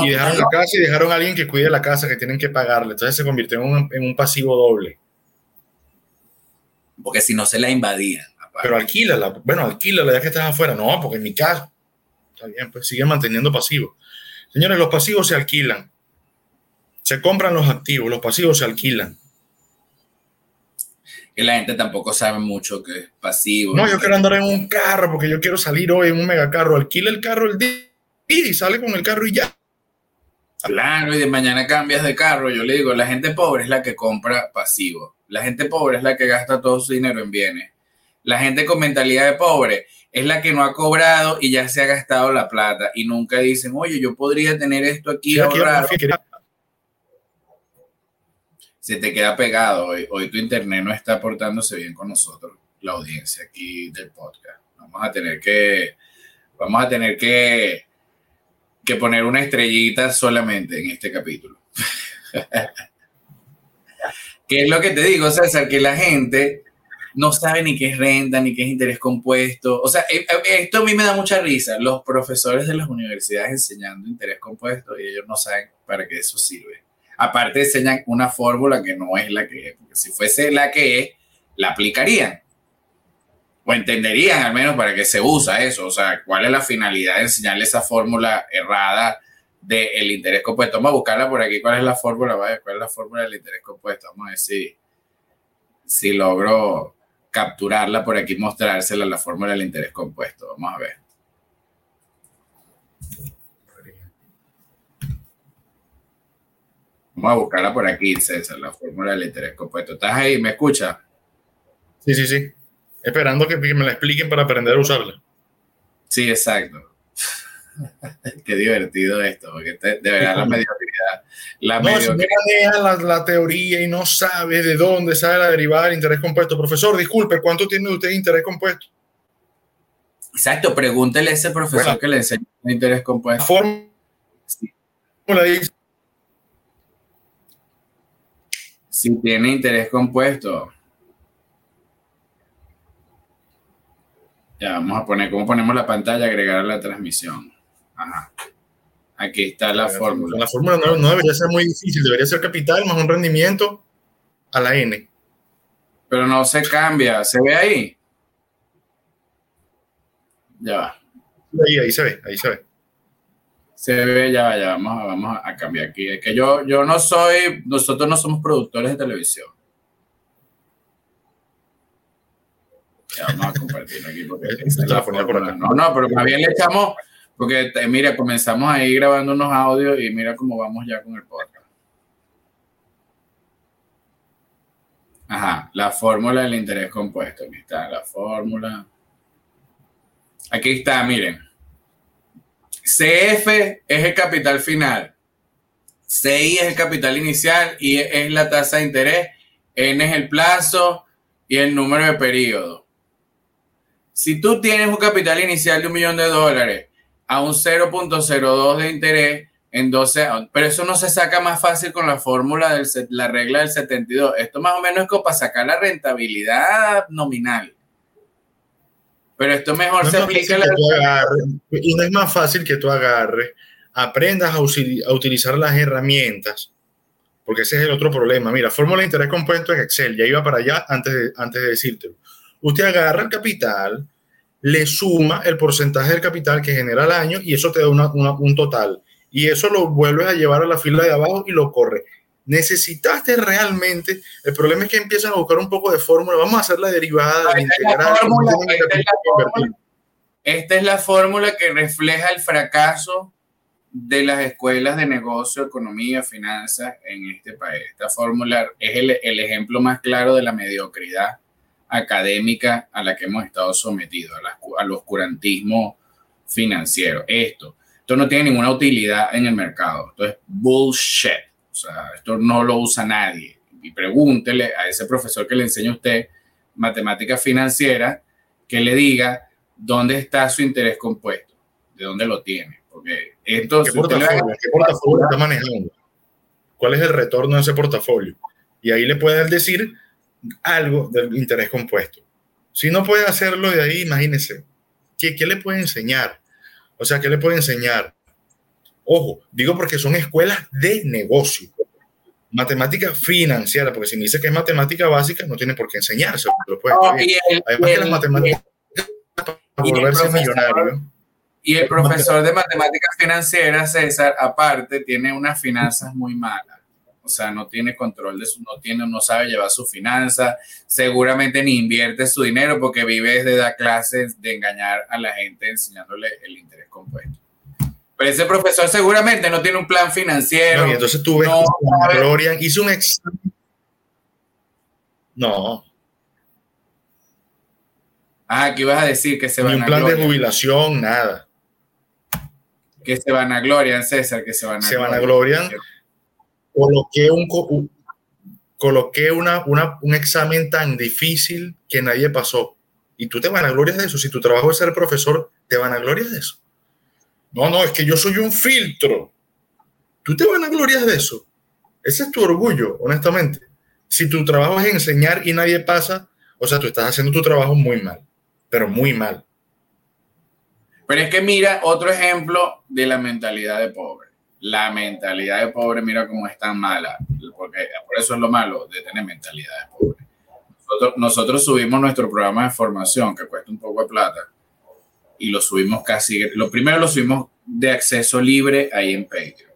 y dejaron la casa y dejaron a alguien que cuide la casa que tienen que pagarle. Entonces se convirtió en un, en un pasivo doble porque si no se la invadían. Pero alquílala, bueno, alquílala ya que estás afuera. No, porque en mi caso, está bien, pues sigue manteniendo pasivos. Señores, los pasivos se alquilan. Se compran los activos, los pasivos se alquilan. Que la gente tampoco sabe mucho que es pasivo. No, yo quiero andar en un carro porque yo quiero salir hoy en un megacarro. Alquila el carro el día y sale con el carro y ya. Claro, y de mañana cambias de carro. Yo le digo, la gente pobre es la que compra pasivo. La gente pobre es la que gasta todo su dinero en bienes. La gente con mentalidad de pobre es la que no ha cobrado y ya se ha gastado la plata y nunca dicen, oye, yo podría tener esto aquí, ahorrado. se te queda pegado. Hoy, hoy tu internet no está portándose bien con nosotros, la audiencia aquí del podcast. Vamos a tener que, vamos a tener que, que poner una estrellita solamente en este capítulo. (laughs) ¿Qué es lo que te digo, César? Que la gente no sabe ni qué es renta, ni qué es interés compuesto. O sea, eh, eh, esto a mí me da mucha risa. Los profesores de las universidades enseñando interés compuesto y ellos no saben para qué eso sirve. Aparte enseñan una fórmula que no es la que es, porque si fuese la que es, la aplicarían. O entenderían al menos para qué se usa eso. O sea, cuál es la finalidad de enseñarle esa fórmula errada del interés compuesto. Vamos a buscarla por aquí. ¿Cuál es la fórmula? ¿Cuál es la fórmula del interés compuesto? Vamos a ver si, si logro capturarla por aquí, mostrársela la fórmula del interés compuesto. Vamos a ver. Vamos a buscarla por aquí, César, la fórmula del interés compuesto. ¿Estás ahí? ¿Me escuchas? Sí, sí, sí. Esperando que, me la expliquen para aprender a usarla. Sí, exacto. (laughs) Qué divertido esto, porque de verdad la mediocridad. La no, si no maneja la, teoría y no sabe de dónde sale la derivada del interés compuesto. Profesor, disculpe, ¿cuánto tiene usted de interés compuesto? Exacto, pregúntele a ese profesor que le enseñó el interés compuesto. Fórmula Si tiene interés compuesto. Ya, vamos a poner, ¿cómo ponemos la pantalla? Agregar a la transmisión. Ajá. Aquí está la fórmula. La fórmula no, debería ser muy difícil, debería ser capital más un rendimiento a la N. Pero no se cambia, ¿se ve ahí? Ya va. Ahí, ahí se ve, ahí se ve. Se ve, ya va, ya vamos, a, vamos a cambiar aquí. Es que yo, yo no soy, nosotros no somos productores de televisión. Vamos a compartir aquí porque No, no, pero más bien le echamos porque mira, comenzamos ahí grabando unos audios y mira cómo vamos ya con el podcast. Ajá, la fórmula del interés compuesto. Aquí está la fórmula. Aquí está, miren. CF es el capital final. CI es el capital inicial y es la tasa de interés. N es el plazo y el número de periodo. Si tú tienes un capital inicial de un millón de dólares a un 0.02 de interés en 12, pero eso no se saca más fácil con la fórmula de la regla del 72. Esto más o menos es como para sacar la rentabilidad nominal. Pero esto mejor se aplica la... y no es más fácil que tú agarres, aprendas a, utilizar las herramientas, porque ese es el otro problema. Mira, fórmula de interés compuesto en Excel, ya iba para allá antes de, antes de decírtelo. Usted agarra el capital, le suma el porcentaje del capital que genera el año y eso te da un total. Y eso lo vuelves a llevar a la fila de abajo y lo corre. Necesitaste realmente, el problema es que empiezan a buscar un poco de fórmula, vamos a hacer la derivada, esta, es la fórmula que refleja el fracaso de las escuelas de negocio, economía, finanzas en este país. Esta fórmula es el, el ejemplo más claro de la mediocridad académica a la que hemos estado sometidos, al oscurantismo financiero. Esto, esto no tiene ninguna utilidad en el mercado. Esto es bullshit. O sea, esto no lo usa nadie. Y pregúntele a ese profesor que le enseña a usted matemática financiera que le diga dónde está su interés compuesto, de dónde lo tiene. Porque esto, ¿Qué portafolio, ¿qué portafolio está manejando? ¿Cuál es el retorno de ese portafolio? Y ahí le pueden decir algo del interés compuesto. Si no puede hacerlo de ahí, imagínese, ¿qué, ¿qué, le puede enseñar? O sea, ¿qué le puede enseñar? Ojo, digo porque son escuelas de negocio. Matemática financiera, porque si me dice que es matemática básica, no tiene por qué enseñarse. Además que las matemáticas para volverse millonario. Y el profesor de matemáticas financieras, César, aparte, tiene unas finanzas muy malas o sea, no tiene control de su, no tiene, no sabe llevar su finanza, seguramente ni invierte su dinero porque vive desde dar clases de engañar a la gente enseñándole el interés compuesto. Pero ese profesor seguramente no tiene un plan financiero. y entonces tú ves Gloria hizo un examen. No. Ah, ¿qué ibas a decir? Que se van Ni un plan de jubilación, nada. Que se van a gloria, César, que se van a Se van a gloria coloqué un, coloqué una, una, un examen tan difícil que nadie pasó. Y tú te vanaglorias de eso. Si tu trabajo es ser profesor, te vanaglorias de eso. No, no, es que yo soy un filtro. Tú te vanaglorias de eso. Ese es tu orgullo, honestamente. Si tu trabajo es enseñar y nadie pasa, o sea, tú estás haciendo tu trabajo muy mal, pero muy mal. Pero es que mira otro ejemplo de la mentalidad de pobre. La mentalidad de pobre, mira cómo es tan mala, porque por eso es lo malo de tener mentalidad de pobre. Nosotros, subimos nuestro programa de formación, que cuesta un poco de plata, y lo subimos casi, lo primero lo subimos de acceso libre ahí en Patreon.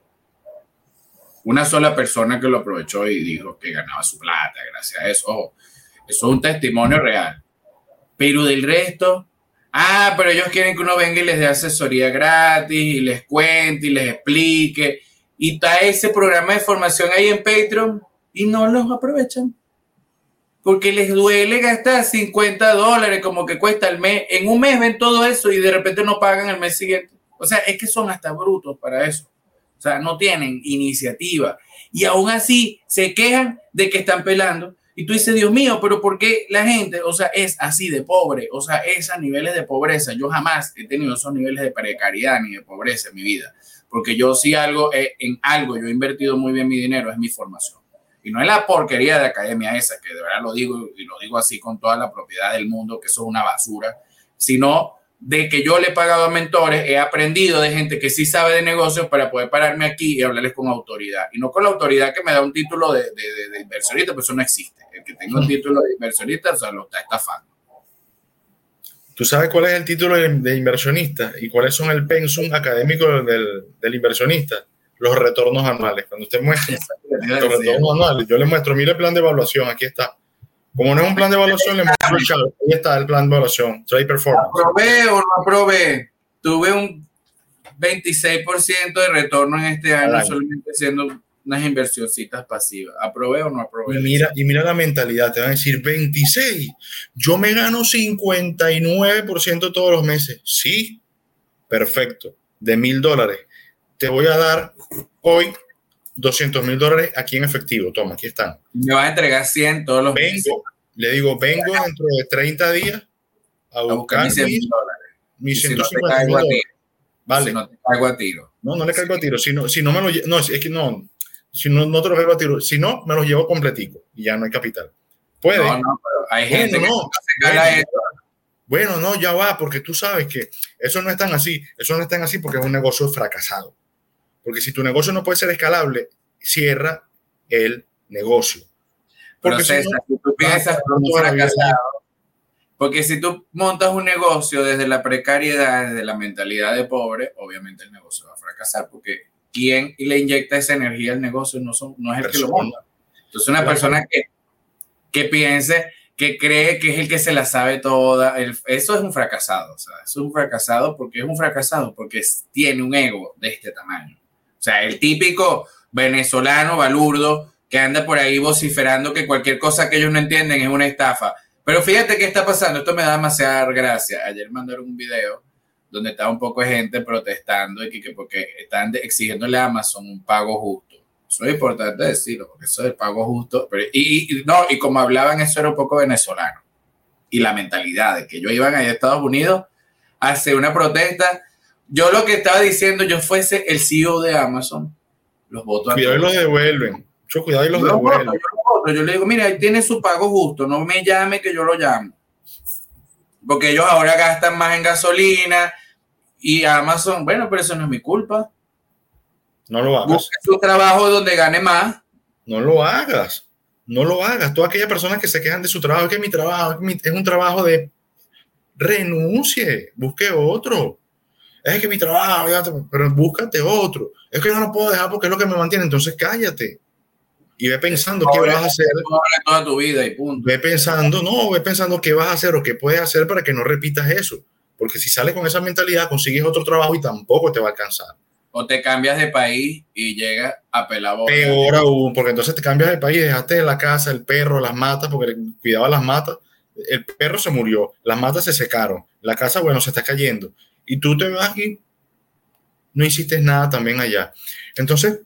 Una sola persona que lo aprovechó y dijo que ganaba su plata gracias a eso. eso es un testimonio real. Pero del resto, Ah, pero ellos quieren que uno venga y les dé asesoría gratis y les cuente y les explique. Y está ese programa de formación ahí en Patreon y no los aprovechan. Porque les duele gastar 50 dólares como que cuesta el mes. En un mes ven todo eso y de repente no pagan el mes siguiente. O sea, es que son hasta brutos para eso. O sea, no tienen iniciativa. Y aún así se quejan de que están pelando y tú dices, Dios mío, pero ¿por qué la gente, o sea, es así de pobre? O sea, es a niveles de pobreza. Yo jamás he tenido esos niveles de precariedad ni de pobreza en mi vida. Porque yo sí algo, eh, en algo, yo he invertido muy bien mi dinero, es mi formación. Y no es la porquería de academia esa, que de verdad lo digo y lo digo así con toda la propiedad del mundo, que eso es una basura, sino de que yo le he pagado a mentores, he aprendido de gente que sí sabe de negocios para poder pararme aquí y hablarles con autoridad. Y no con la autoridad que me da un título de, de, inversionista, pues eso no existe. El que tenga un título de inversionista, o sea, lo está estafando. ¿Tú sabes cuál es el título de inversionista y cuáles son el pensum académico del, del inversionista? Los retornos anuales. Cuando usted muestra (laughs) los retornos anuales, yo le muestro, mire el plan de evaluación, aquí está como no es un plan de evaluación, le muestro Ahí está el plan de evaluación. Trade performance. ¿Aprobé o no aprobé? Tuve un 26% de retorno en este año, solamente siendo unas inversioncitas pasivas. ¿Aprobé o no aprobé? Y mira, y mira la mentalidad, te van a decir 26. Yo me gano 59% todos los meses. Sí, perfecto. De mil dólares. Te voy a dar hoy 200 mil dólares aquí en efectivo. Toma, aquí están. Me va a entregar 100 todos los vengo, Le digo, vengo dentro de 30 días a, buscar, mis 100 mil dólares. Mis 150 mil dólares. Vale. Si no te caigo a tiro. No, no le caigo a tiro. Si no, si no me lo no, es que no, si no, no te lo caigo a tiro. Si no, me los llevo completico y ya no hay capital. Puede. No, no, pero hay gente bueno, que no, bueno, bueno, no, ya va, porque tú sabes que eso no es tan así. Eso no es tan así porque es un negocio fracasado. Porque si tu negocio no puede ser escalable, cierra el negocio. Porque si, tú piensas porque si tú montas un negocio desde la precariedad, desde la mentalidad de pobre, obviamente el negocio va a fracasar porque quien le inyecta esa energía al negocio no, son, no es el que lo monta. Entonces una persona que, que piense, que cree que es el que se la sabe toda, eso es un fracasado. O sea, eso es un fracasado porque es un fracasado porque tiene un ego de este tamaño. O sea, el típico venezolano balurdo que anda por ahí vociferando que cualquier cosa que ellos no entienden es una estafa. Pero fíjate qué está pasando, esto me da demasiada gracia. Ayer mandaron un video donde estaba un poco de gente protestando y que, porque están exigiéndole a Amazon un pago justo. Eso es importante decirlo, porque eso es el pago justo. y, no, y como hablaban, eso era un poco venezolano. Y la mentalidad de que ellos iban a Estados Unidos a hacer una protesta yo lo que estaba diciendo, yo fuese el CEO de Amazon, los votos. Cuidado y los devuelven. Mucho cuidado y los devuelven. yo, le digo, mira, ahí tiene su pago justo, no me llame que yo lo llamo. Porque ellos ahora gastan más en gasolina y Amazon, bueno, pero eso no es mi culpa. No lo hagas. Busque su trabajo donde gane más. No lo hagas. No lo hagas. Todas aquellas personas que se quejan de su trabajo, es que mi trabajo es un trabajo de renuncie, busque otro es que mi trabajo, pero búscate otro. Es que no lo puedo dejar porque es lo que me mantiene, entonces cállate. Y ve pensando qué vas a hacer. Toda tu vida y punto. Ve pensando, no, ve pensando qué vas a hacer o qué puedes hacer para que no repitas eso. Porque si sales con esa mentalidad, consigues otro trabajo y tampoco te va a alcanzar. O te cambias de país y llegas a pelar Peor aún, porque entonces te cambias de país, dejaste la casa, el perro, las matas, porque cuidaba las matas. El perro se murió, las matas se secaron, la casa, bueno, se está cayendo y tú te vas y no hiciste nada también allá. Entonces,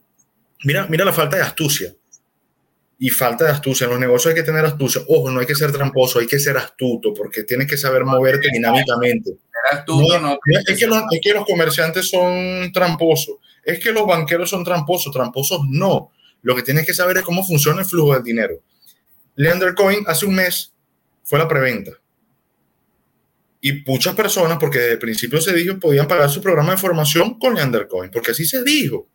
mira, mira la falta de astucia. y falta de astucia. En los negocios hay que tener astucia. Ojo, no hay que ser tramposo, hay que ser astuto, porque tienes que saber moverte dinámicamente. no, es, que los, es que los comerciantes son tramposos, es que los banqueros son tramposos, tramposos no. Lo que tienes que saber es cómo funciona el flujo del dinero. Leander Coin hace un mes fue la preventa. Y muchas personas, porque desde el principio se dijo, podían pagar su programa de formación con Leander Coin, porque así se dijo.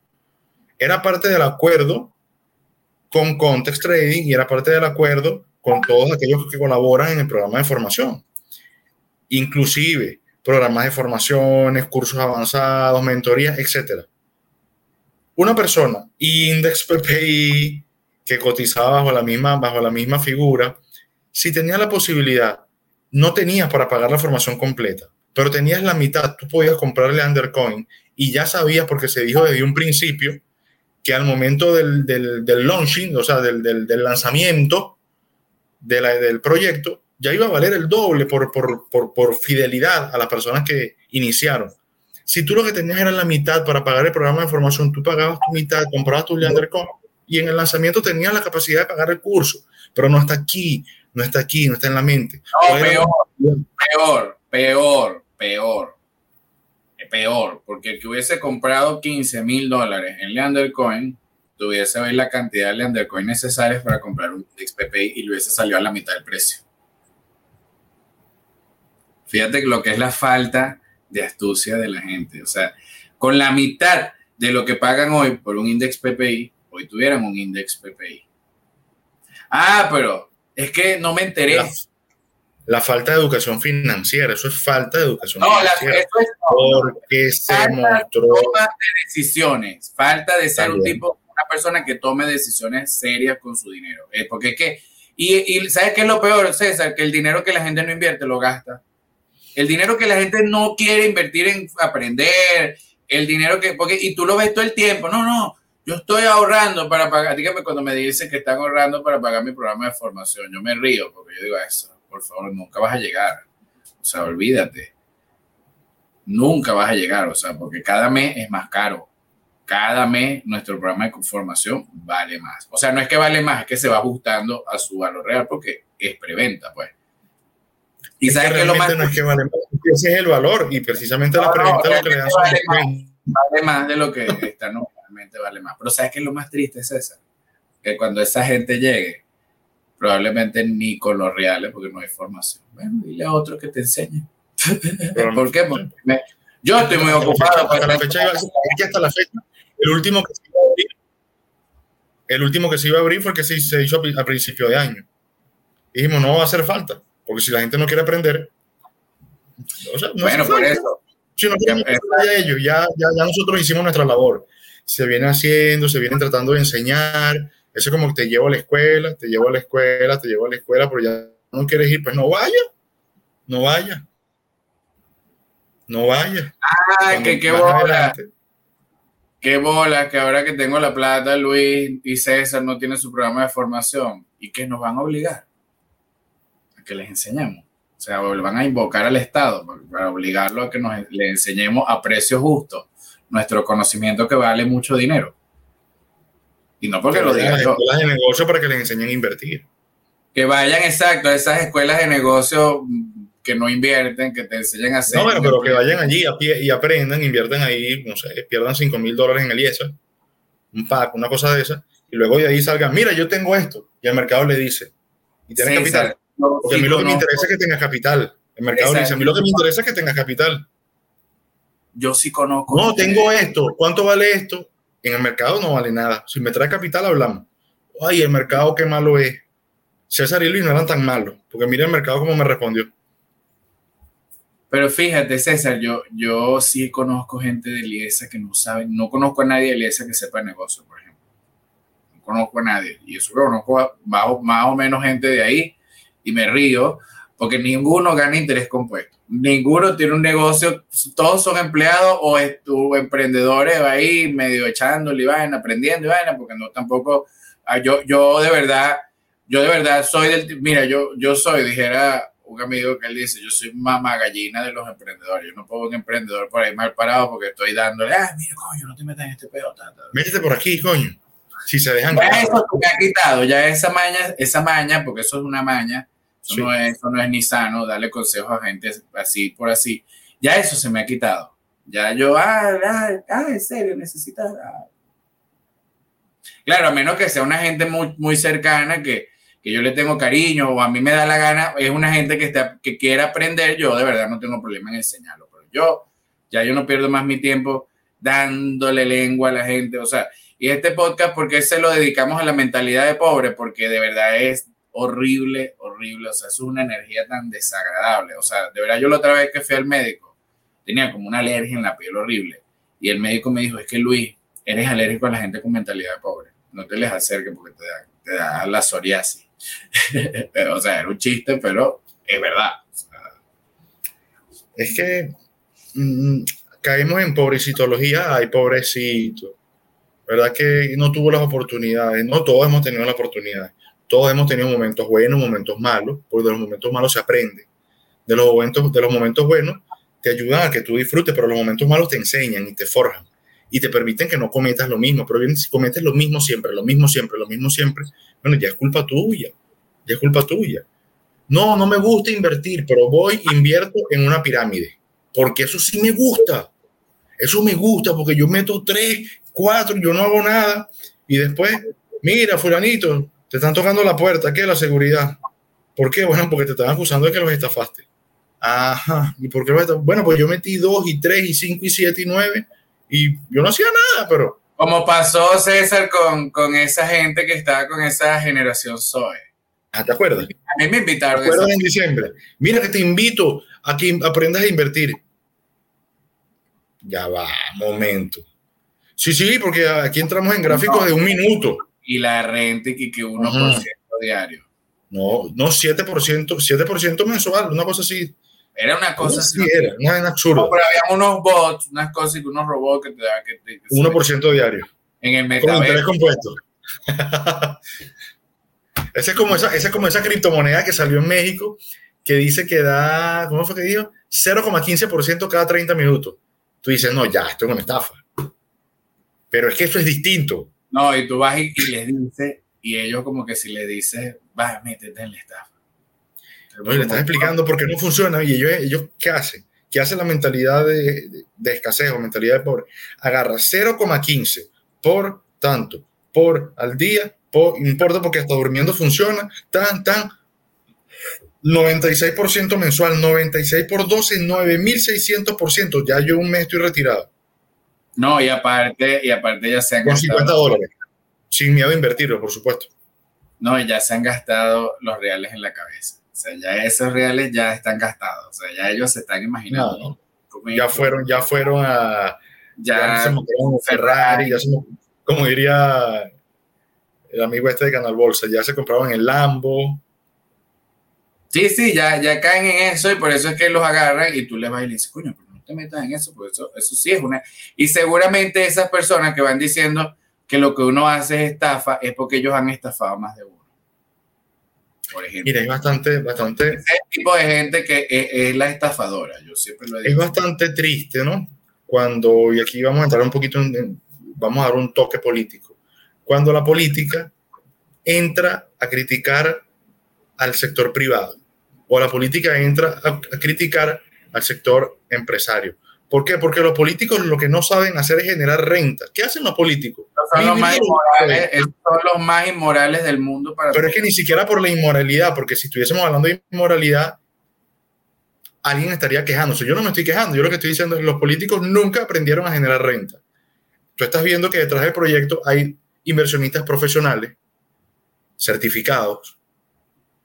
Era parte del acuerdo con Context Trading y era parte del acuerdo con todos aquellos que colaboran en el programa de formación. Inclusive programas de formaciones, cursos avanzados, mentorías, etc. Una persona, Index PPI, que cotizaba bajo la misma, bajo la misma figura, si tenía la posibilidad, no tenías para pagar la formación completa, pero tenías la mitad, tú podías comprarle Undercoin y ya sabías, porque se dijo desde un principio, que al momento del, del, del launching, o sea, del, del, lanzamiento de la, del proyecto, ya iba a valer el doble por, por, por, por, fidelidad a las personas que iniciaron. Si tú lo que tenías era la mitad para pagar el programa de formación, tú pagabas tu mitad, comprabas tu Leandercom y en el lanzamiento tenías la capacidad de pagar el curso, pero no está aquí, no está aquí, no está en la mente. No, peor, peor, peor, peor peor, porque el que hubiese comprado 15 mil dólares en Leander Coin, tuviese ver la cantidad de Leander Coin necesarias para comprar un XPPI y le hubiese salido a la mitad del precio. Fíjate lo que es la falta de astucia de la gente. O sea, con la mitad de lo que pagan hoy por un index PPI, hoy tuvieran un index PPI. Ah, pero es que no me enteré la falta de educación financiera, eso es falta de educación financiera. eso es porque se mostró. Toma de decisiones, falta de ser un tipo, una persona que tome decisiones serias con su dinero. Eh, porque es que, y, y ¿sabes qué es lo peor, César? Que el dinero que la gente no invierte lo gasta. El dinero que la gente no quiere invertir en aprender, el dinero que, porque, y tú lo ves todo el tiempo, no, no, yo estoy ahorrando para pagar, dígame cuando me dicen que están ahorrando para pagar mi programa de formación, yo me río porque yo digo eso por favor, nunca vas a llegar. O sea, olvídate. Nunca vas a llegar, o sea, porque cada mes es más caro. Cada mes nuestro programa de formación vale más. O sea, no es que vale más, es que se va ajustando a su valor real porque es preventa, pues. Y sabes que, lo más. No es que vale más, ese es el valor y precisamente la preventa lo que le dan vale, más, vale más de lo que está normalmente vale más. Pero ¿sabes qué es lo más triste, César? Que cuando esa gente llegue probablemente ni con los reales, porque no hay formación. Bueno, dile a otro que te enseñe. (laughs) ¿Por qué? Porque yo estoy muy ocupado. Hasta la fecha, hasta la fecha, el último que se iba a abrir, el último que se iba a abrir fue el que se hizo a principio de año. dijimos, no va a hacer falta, porque si la gente no quiere aprender, o sea, no bueno, por eso. Si no quieren ya, ellos, ya, ya, ya nosotros hicimos nuestra labor. Se viene haciendo, se vienen tratando de enseñar, eso es como que te llevo a la escuela, te llevo a la escuela, te llevo a la escuela, pero ya no quieres ir, pues no vaya, no vaya. No vaya. Ah, que qué bola. Qué bola, que ahora que tengo la plata, Luis y César no tienen su programa de formación y que nos van a obligar a que les enseñemos. O sea, van a invocar al Estado para obligarlo a que nos le enseñemos a precio justo nuestro conocimiento que vale mucho dinero. Y no porque lo diga yo. escuelas de negocio para que les enseñen a invertir. Que vayan, exacto, a esas escuelas de negocio que no invierten, que te enseñen a hacer. No, bueno, pero que vayan allí a pie y aprendan, invierten ahí, no sé, pierdan 5 mil dólares en el IESA, un pack, una cosa de esa, y luego de ahí salgan, mira, yo tengo esto, y el mercado le dice, y tienes capital. Porque a mí lo que me interesa es que tengas capital. El mercado le dice, a mí lo que me interesa es que tengas capital. Yo sí conozco. No, tengo esto. ¿Cuánto vale esto? En el mercado no vale nada. Si me trae capital, hablamos. Ay, el mercado qué malo es. César y Luis no eran tan malos, porque mira el mercado cómo me respondió. Pero fíjate, César, yo, yo sí conozco gente de Liesa que no sabe, no conozco a nadie de Liesa que sepa negocio, por ejemplo. No conozco a nadie. Y eso que conozco más, más o menos gente de ahí y me río porque ninguno gana interés compuesto ninguno tiene un negocio, todos son empleados o, tu emprendedores ahí medio echándole y van aprendiendo y vaina, porque no tampoco, ah, yo, yo de verdad, yo de verdad soy del, mira, yo, yo soy, dijera un amigo que él dice, yo soy mamá gallina de los emprendedores, yo no puedo un emprendedor por ahí mal parado porque estoy dándole, ah, mira, coño, no te metas en este pedo. Métete por aquí, coño. si se dejan. Ya eso se me ha quitado, ya esa maña, esa maña, porque eso es una maña, no, es, eso no es ni sano, darle consejos a gente así por así. Ya eso se me ha quitado. Ya yo, ah, ah, ah en serio, necesitas. Ah. Claro, a menos que sea una gente muy, muy cercana que, que yo le tengo cariño o a mí me da la gana, es una gente que, está, que quiere aprender, yo de verdad no tengo problema en enseñarlo, pero yo ya yo no pierdo más mi tiempo dándole lengua a la gente, o sea, y este podcast, porque se lo dedicamos a la mentalidad de pobre? Porque de verdad es horrible, horrible, o sea, es una energía tan desagradable, o sea, de verdad yo la otra vez que fui al médico, tenía como una alergia en la piel horrible, y el médico me dijo, es que Luis, eres alérgico a la gente con mentalidad pobre, no te les acerques porque te da, la psoriasis. (laughs) o sea, era un chiste, pero es verdad. es que mm, caemos en pobrecitología, hay pobrecito. ¿Verdad que no tuvo las oportunidades? No todos hemos tenido la oportunidad. Todos hemos tenido momentos buenos, momentos malos, porque de los momentos malos se aprende. De los momentos, de los momentos buenos te ayudan a que tú disfrutes, pero los momentos malos te enseñan y te forjan y te permiten que no cometas lo mismo. Pero bien, si cometes lo mismo siempre, lo mismo siempre, lo mismo siempre, bueno, ya es culpa tuya, ya es culpa tuya. No, no me gusta invertir, pero voy, invierto en una pirámide, porque eso sí me gusta. Eso me gusta porque yo meto tres, cuatro, yo no hago nada y después, mira, fulanito, te están tocando la puerta, ¿qué la seguridad? ¿Por qué? Bueno, porque te están acusando de que los estafaste. Ajá, ¿y por qué los estafaste? Bueno, pues yo metí dos y tres y cinco y siete y nueve y yo no hacía nada, pero como pasó César con, con esa gente que estaba con esa generación Zoe. Ah, ¿te acuerdas? A mí me invitaron. ¿Te acuerdas en diciembre? Mira que te invito a que aprendas a invertir. Ya va, momento. Sí, sí, porque aquí entramos en gráficos de un minuto. Y la renta y que 1% diario. No, no, 7%, 7% mensual, una cosa así. Era una cosa así. era, una absurdo. pero había unos bots, unas cosas y unos robots que te daban. Que 1% diario. En el metaverso. Con interés compuesto. (laughs) esa, es como esa, esa es como esa criptomoneda que salió en México que dice que da, ¿cómo fue que dijo? 0,15% cada 30 minutos. Tú dices, no, ya, esto es una estafa. Pero es que eso es distinto. No, y tú vas y, y les dices, y ellos como que si le dices, va, métete en la estafa no, le estás explicando por qué no funciona y ellos, ellos ¿qué hacen? ¿Qué hace la mentalidad de, de, escasez o mentalidad de pobre? Agarra 0,15 por tanto, por al día, por, no importa porque hasta durmiendo funciona, tan, tan, 96% mensual, 96 por 12, 9600%. Ya yo un mes estoy retirado. No, y aparte, y aparte ya se han Con 50 dólares. Sin miedo a invertirlo, por supuesto. No, ya se han gastado los reales en la cabeza. O sea, ya esos reales ya están gastados. O sea, ya ellos se están imaginando. ya fueron, ya fueron a. Ya, se Ferrari, ya se, como diría el amigo este de Canal Bolsa, ya se compraban el Lambo. Sí, sí, ya, ya caen en eso y por eso es que los agarran y tú les vas y le dices, coño, no te metas en eso, porque eso, eso sí es una. Y seguramente esas personas que van diciendo que lo que uno hace es estafa es porque ellos han estafado más de uno por ejemplo. Mira, hay bastante, bastante... Ese tipo de gente que es, la estafadora, yo siempre lo digo. Es bastante triste, ¿no? Cuando, y aquí vamos a entrar un poquito, en, vamos a dar un toque político, cuando la política entra a criticar al sector privado o la política entra a, a criticar al sector empresario. ¿Por qué? Porque los políticos lo que no saben hacer es generar renta. ¿Qué hacen los políticos? Son los, más inmorales, son los más inmorales del mundo. Para Pero es que ni siquiera por la inmoralidad, porque si estuviésemos hablando de inmoralidad, alguien estaría quejándose. Yo no me estoy quejando, yo lo que estoy diciendo es que los políticos nunca aprendieron a generar renta. Tú estás viendo que detrás del proyecto hay inversionistas profesionales certificados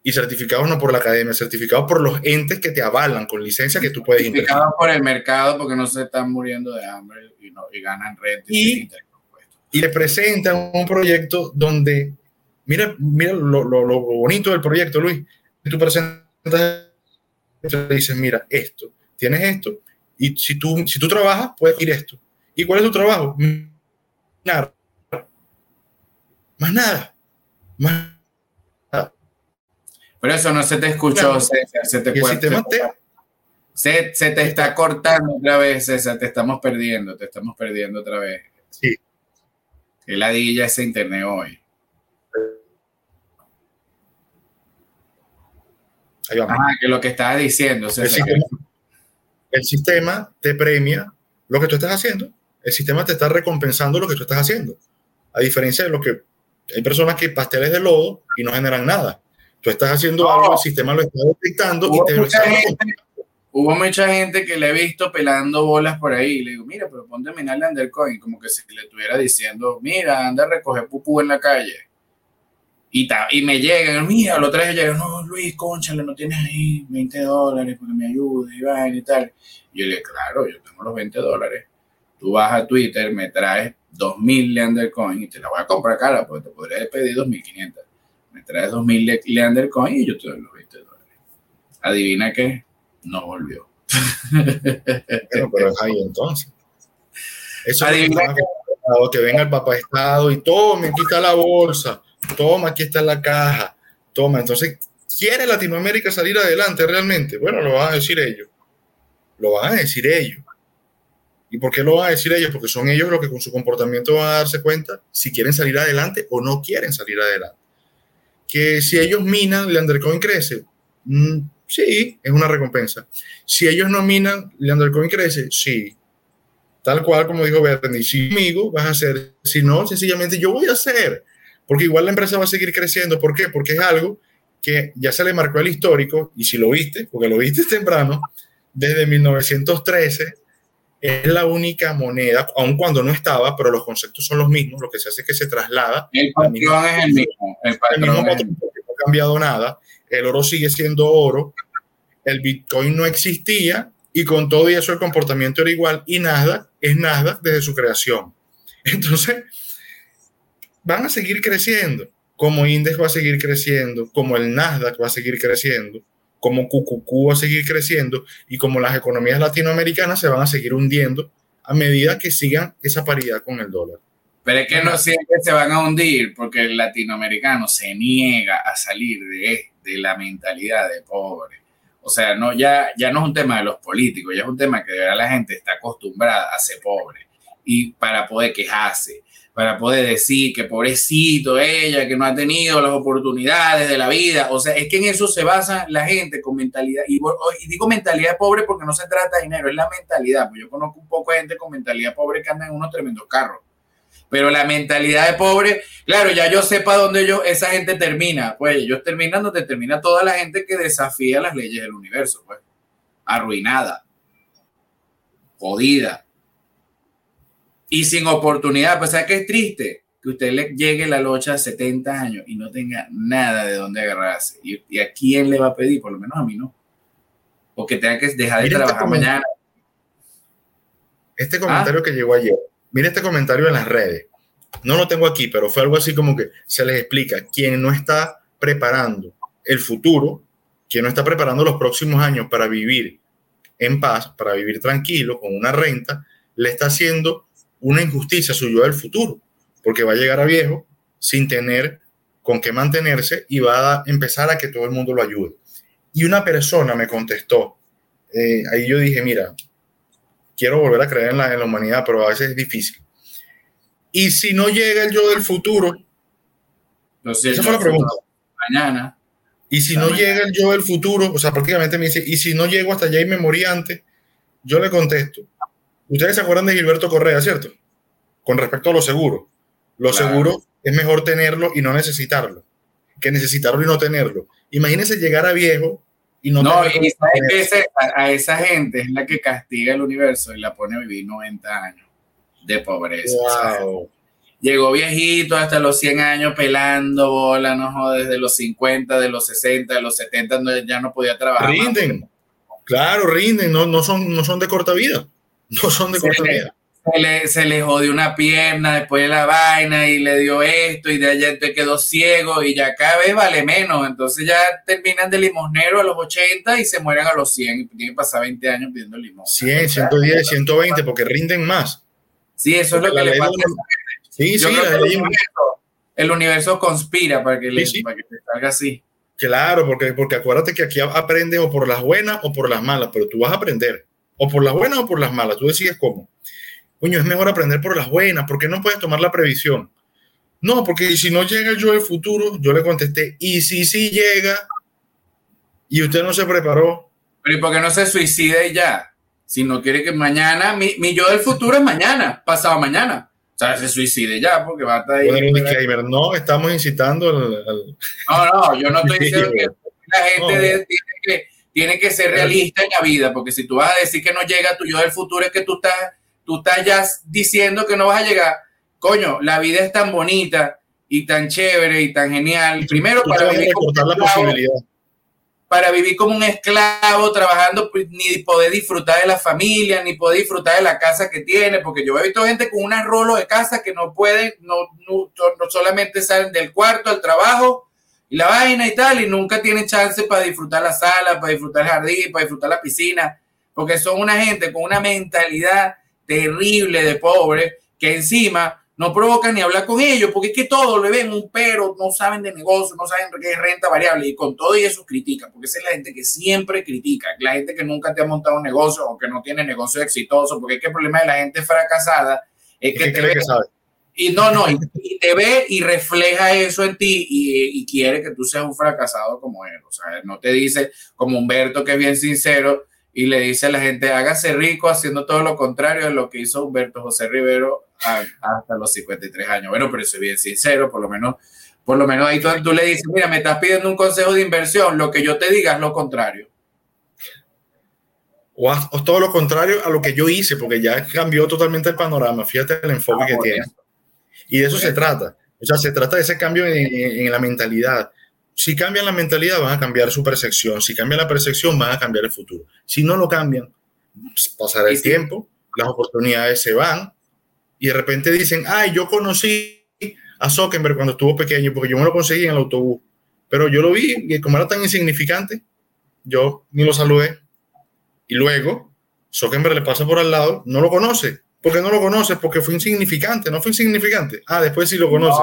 y certificados no por la academia, certificados por los entes que te avalan con licencia que tú puedes. Certificados por el mercado porque no se están muriendo de hambre y, no, y ganan renta. Y, y, le presentan un proyecto donde, mira, mira lo, lo, lo bonito del proyecto, Luis. Tú presentas, te dices, mira, esto, tienes esto, y si tú, si tú trabajas, puedes ir esto. ¿Y cuál es tu trabajo? Nada. Más nada. Más pero eso no se te escuchó, César, se te, se, se, te está cortando otra vez, César, te estamos perdiendo, te estamos perdiendo otra vez. Sí. Que ladilla ese internet hoy. Ahí vamos. Ah, que lo que estaba diciendo. el, sistema, el sistema te premia lo que tú estás haciendo. El sistema te está recompensando lo que tú estás haciendo. A diferencia de lo que hay personas que pasteles de lodo y no generan nada. Tú estás haciendo algo, el sistema lo está detectando y te mucha gente, Hubo mucha gente que le he visto pelando bolas por ahí. Y le digo, mira, pero ponte a minar Undercoin, como que si le estuviera diciendo, mira, anda a recoger pupú en la calle. Y, ta, y me llegan, mira, lo traes llegan, no, Luis, conchale, no tienes ahí 20 dólares porque me ayude y y tal. Y yo le digo, claro, yo tengo los 20 dólares. Tú vas a Twitter, me traes 2000 Leander Coin y te la voy a comprar cara, porque te podría pedir 2500. Me traes 2000 Leander Coin y yo te doy los 20 dólares. Adivina qué, no volvió. (laughs) pero, pero es ahí entonces. Eso Adivina que, que venga el papá Estado y tome, aquí está la bolsa toma, aquí está la caja, toma. Entonces, ¿quiere Latinoamérica salir adelante realmente? Bueno, lo van a decir ellos. Lo van a decir ellos. ¿Y por qué lo van a decir ellos? Porque son ellos los que con su comportamiento van a darse cuenta si quieren salir adelante o no quieren salir adelante. Que si ellos minan, Leander Coin crece. Mm, sí, es una recompensa. Si ellos no minan, Leander Coin crece. Sí. Tal cual como dijo Bernie, si amigo vas a hacer, si no, sencillamente yo voy a hacer porque igual la empresa va a seguir creciendo. ¿Por qué? Porque es algo que ya se le marcó el histórico, y si lo viste, porque lo viste temprano, desde 1913 es la única moneda, aun cuando no estaba, pero los conceptos son los mismos, lo que se hace es que se traslada. El patrón es el mismo. El patrón, no ha cambiado nada, el oro sigue siendo oro, el Bitcoin no existía y con todo y eso el comportamiento era igual y nada es nada desde su creación. (laughs) Entonces, van a seguir creciendo, como Index va a seguir creciendo, como el Nasdaq va a seguir creciendo, como QQQ va a seguir creciendo y como las economías latinoamericanas se van a seguir hundiendo a medida que sigan esa paridad con el dólar. Pero es que no siempre se van a hundir porque el latinoamericano se niega a salir de, de la mentalidad de pobre. O sea, no, ya, ya no es un tema de los políticos, ya es un tema que de verdad la gente está acostumbrada a ser pobre y para poder quejarse para poder decir que pobrecito ella, que no ha tenido las oportunidades de la vida. O sea, es que en eso se basa la gente con mentalidad. Y, digo mentalidad pobre porque no se trata de dinero, es la mentalidad. Pues yo conozco un poco de gente con mentalidad pobre que anda en unos tremendos carros. Pero la mentalidad de pobre, claro, ya yo sepa dónde yo, esa gente termina. Pues ellos terminan donde termina toda la gente que desafía las leyes del universo. Pues arruinada, jodida y sin oportunidad. Pues, ¿sabes qué es triste? Que usted le llegue la locha a 70 años y no tenga nada de dónde agarrarse. ¿Y, a quién le va a pedir? Por lo menos a mí no. O que tenga que dejar de este trabajar mañana. Este comentario ¿Ah? que llegó ayer. Mira este comentario en las redes. No lo tengo aquí, pero fue algo así como que se les explica. Quien no está preparando el futuro, quien no está preparando los próximos años para vivir en paz, para vivir tranquilo, con una renta, le está haciendo una injusticia suyo del futuro, porque va a llegar a viejo sin tener con qué mantenerse y va a empezar a que todo el mundo lo ayude. Y una persona me contestó, eh, ahí yo dije, mira, quiero volver a creer en la, en la humanidad, pero a veces es difícil. Y si no llega el yo del futuro, no sé, esa fue la pregunta. Mañana. Y si no llega el yo del futuro, o sea, prácticamente me dice, y si no llego hasta allá y me morí antes, yo le contesto, Ustedes se acuerdan de Gilberto Correa, ¿cierto? Con respecto a lo seguro. Lo seguro es mejor tenerlo y no necesitarlo, que necesitarlo y no tenerlo. Imagínense llegar a viejo y no... No, y a, esa gente es la que castiga el universo y la pone a vivir 90 años de pobreza. llegó viejito hasta los 100 años pelando bola, no desde los 50, de los 60, de los 70, ya no podía trabajar. Rinden, claro, rinden, no, no, son, no son de corta vida (laughs) no son de corta vida. Se le, se le jodió una pierna después de la vaina y le dio esto y de allá te quedó ciego y ya cada vez vale menos. Entonces ya terminan de limosnero a los 80 y se mueren a los 100 y tienen que pasar 20 años pidiendo limosna. 100, 110, 120 porque rinden más. Sí, eso es lo que le pasa. Sí, sí, el, universo, conspira para que, le, para que te salga así. Claro, porque, porque acuérdate que aquí aprendes o por las buenas o por las malas, pero tú vas a aprender o por las buenas o por las malas, tú decides cómo. coño, es mejor aprender por las buenas, ¿por qué no puedes tomar la previsión? No, porque si no llega yo del futuro, yo le contesté, y si sí llega, y usted no se preparó. Pero ¿y por qué no se suicida y ya? Si no quiere que mañana, mi, mi yo del futuro es mañana, pasado mañana. O sea, se suicide ya porque va a estar ahí. Bueno, no, estamos incitando al, No, no, yo no estoy diciendo que la gente tiene, que, tiene que ser realista en la vida, porque si tú vas a decir que no llega tu yo del futuro, es que tú estás, tú estás ya diciendo que no vas a llegar. Coño, la vida es tan bonita y tan chévere y tan genial. Primero, para vivir la posibilidad para vivir como un esclavo, trabajando, pues, ni poder disfrutar de la familia, ni poder disfrutar de la casa que tiene, porque yo he visto gente con una rolo de casa que no pueden, no, no, solamente salen del cuarto al trabajo y la vaina y tal, y nunca tienen chance para disfrutar la sala, para disfrutar el jardín, para disfrutar la piscina, porque son una gente con una mentalidad terrible de pobre, que encima no provocan ni hablar con ellos, porque es que todo le ven un pero, no saben de negocio, no saben qué es renta variable, y con todo y eso critican, porque esa es la gente que siempre critica, la gente que nunca te ha montado un negocio o que no tiene negocio exitoso, porque es que el problema de la gente fracasada es que, te ve, y no, no, y, te ve y refleja eso en ti y, y quiere que tú seas un fracasado como él, o sea, no te dice como Humberto que es bien sincero, y le dice a la gente, hágase rico haciendo todo lo contrario de lo que hizo Humberto José Rivero hasta los 53 años. Bueno, pero soy bien sincero, por lo menos, por lo menos ahí tú, le dices, mira, me estás pidiendo un consejo de inversión, lo que yo te diga es lo contrario. O, todo lo contrario a lo que yo hice, porque ya cambió totalmente el panorama, fíjate el enfoque ah, que tiene. Y de eso se trata. O sea, se trata de ese cambio en la mentalidad si cambian la mentalidad, van a cambiar su percepción. Si cambian la percepción, van a cambiar el futuro. Si no lo cambian, pues, pasará el tiempo, las oportunidades se van y de repente dicen, ay, yo conocí a Zuckerberg cuando estuvo pequeño porque yo me lo conseguí en el autobús. Pero yo lo vi y como era tan insignificante, yo ni lo saludé. Y luego, Zuckerberg le pasa por al lado, no lo conoce. ¿Por qué no lo conoce? Porque fue insignificante, no fue insignificante. Ah, después sí lo conoce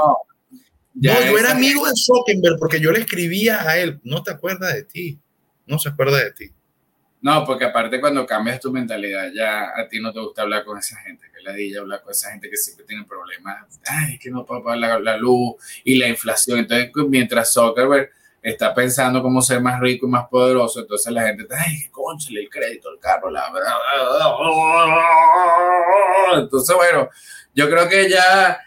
no, yo era amigo de Zuckerberg porque yo le escribía a él. No te acuerdas de ti. No se acuerda de ti. No, porque aparte cuando cambias tu mentalidad, ya a ti no te gusta hablar con esa gente, que la dilla hablar con esa gente que siempre tiene problemas. Ay, que no puedo pagar la, luz y la inflación. Entonces, mientras Zuckerberg está pensando cómo ser más rico y más poderoso, entonces la gente, ay, conchale el crédito, el carro, la verdad. Entonces, bueno, yo creo que ya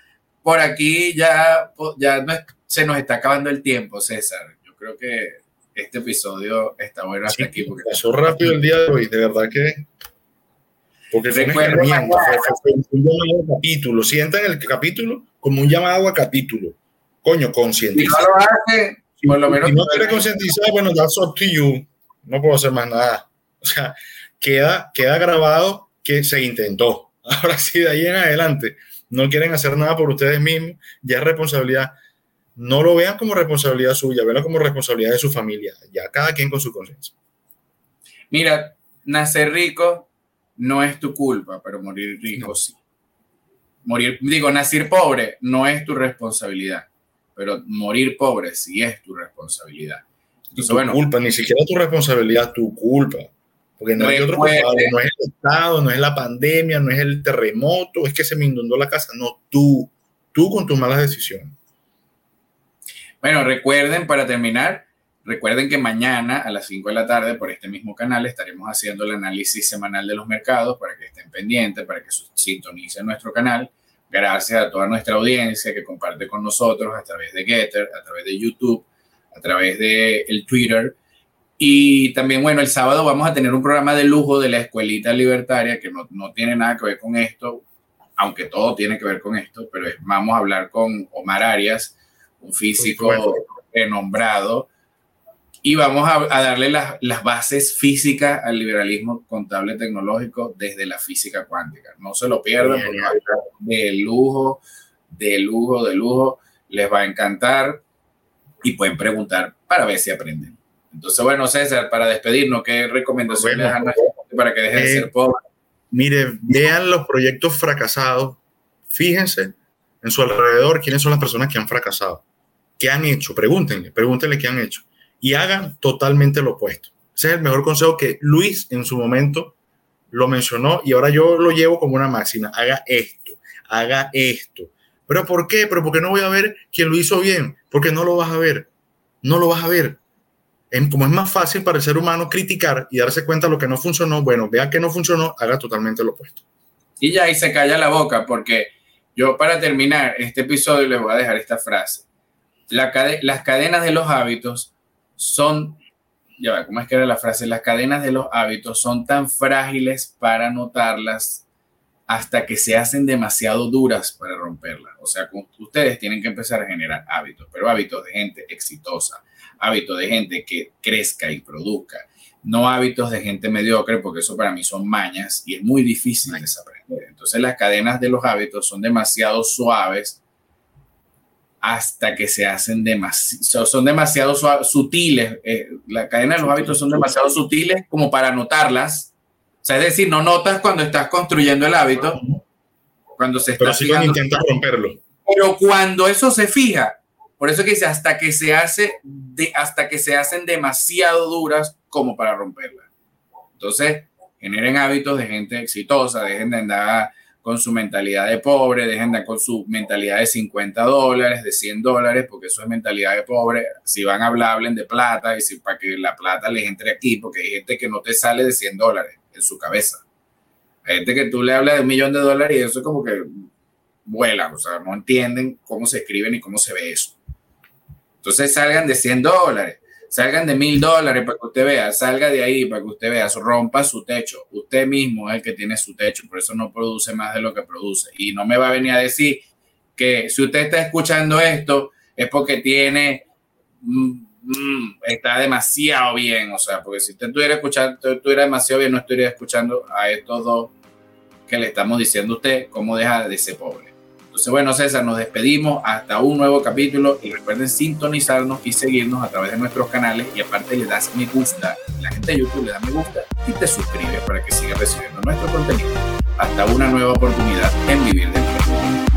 por aquí ya, ya se nos está acabando el tiempo, César. Yo creo que este episodio está bueno hasta aquí. Porque pasó rápido el día de hoy, de verdad que. Porque fue, un capítulo. Sientan el capítulo como un llamado a capítulo. Coño, concientizar. Si no lo hace, por lo menos. Si no quiere concientizar, bueno, that's up to you. No puedo hacer más nada. O sea, queda, queda grabado que se intentó. (laughs) Ahora sí, de ahí en adelante no quieren hacer nada por ustedes mismos, ya es responsabilidad. No lo vean como responsabilidad suya, veanlo como responsabilidad de su familia, ya cada quien con su conciencia. Mira, nacer rico no es tu culpa, pero morir rico sí. Morir, digo, nacer pobre no es tu responsabilidad, pero morir pobre sí es tu responsabilidad. Entonces, tu bueno, culpa, ni siquiera tu responsabilidad, tu culpa. Porque no hay otro no es el Estado, no es la pandemia, no es el terremoto, es que se me inundó la casa, no tú, tú con tus malas decisiones. Bueno, recuerden para terminar, recuerden que mañana a las 5 de la tarde por este mismo canal estaremos haciendo el análisis semanal de los mercados para que estén pendientes, para que sintonicen nuestro canal. Gracias a toda nuestra audiencia que comparte con nosotros a través de Getter, a través de YouTube, a través de el Twitter. Y también, bueno, el sábado vamos a tener un programa de lujo de la Escuelita Libertaria que no, no tiene nada que ver con esto, aunque todo tiene que ver con esto, pero vamos a hablar con Omar Arias, un físico renombrado, y vamos a, darle las, las, bases físicas al liberalismo contable tecnológico desde la física cuántica. No se lo pierdan, de lujo, de lujo, de lujo, les va a encantar y pueden preguntar para ver si aprenden. Entonces, bueno, César, para despedirnos, ¿qué recomendaciones le dan para que dejen de ser eh, pobres? Mire, vean los proyectos fracasados, fíjense en su alrededor quiénes son las personas que han fracasado, qué han hecho, pregúntenle, pregúntenle qué han hecho y hagan totalmente lo opuesto. Ese es el mejor consejo que Luis en su momento lo mencionó y ahora yo lo llevo como una máxima. Haga esto, haga esto. ¿Pero por qué? ¿Pero porque no voy a ver quién lo hizo bien? Porque no lo vas a ver. No lo vas a ver. Como es más fácil para el ser humano criticar y darse cuenta de lo que no funcionó, bueno, vea que no funcionó, haga totalmente lo opuesto. Y ya ahí se calla la boca, porque yo para terminar este episodio les voy a dejar esta frase. las cadenas de los hábitos son ya ¿cómo es que era la frase? Las cadenas de los hábitos son tan frágiles para notarlas hasta que se hacen demasiado duras para romperlas. O sea, ustedes tienen que empezar a generar hábitos, pero hábitos de gente exitosa, hábitos de gente que crezca y produzca, no hábitos de gente mediocre, porque eso para mí son mañas y es muy difícil desaprender. Entonces las cadenas de los hábitos son demasiado suaves hasta que se hacen demasiado, son demasiado sutiles, eh, la cadena de los hábitos son demasiado sutiles como para notarlas. O sea, es decir, no notas cuando estás construyendo el hábito, cuando se está Pero intentas romperlo. Pero cuando eso se fija, por eso que dice, hasta que se hace, de, hasta que se hacen demasiado duras como para romperlas. Entonces, generen hábitos de gente exitosa, dejen de andar con su mentalidad de pobre, dejen de con su mentalidad de 50 dólares, de 100 dólares, porque eso es mentalidad de pobre. Si van a hablar, hablen de plata y si para que la plata les entre aquí, porque hay gente que no te sale de 100 dólares en su cabeza. Hay gente que tú le hablas de un millón de dólares y eso es como que vuelan, o sea, no entienden cómo se escribe ni cómo se ve eso. Entonces salgan de 100 dólares salgan de mil dólares para que usted vea, salga de ahí para que usted vea, rompa su techo. Usted mismo es el que tiene su techo, por eso no produce más de lo que produce. Y no me va a venir a decir que si usted está escuchando esto es porque tiene, mm, mm, está demasiado bien, o sea, porque si usted estuviera escuchando, estuviera demasiado bien, no estuviera escuchando a estos dos que le estamos diciendo a usted cómo deja de ser pobre. Entonces, bueno, César, nos despedimos hasta un nuevo capítulo y recuerden sintonizarnos y seguirnos a través de nuestros canales y aparte le das me gusta, la gente de YouTube le da me gusta y te suscribes para que sigas recibiendo nuestro contenido. Hasta una nueva oportunidad en Vivir del Mundo.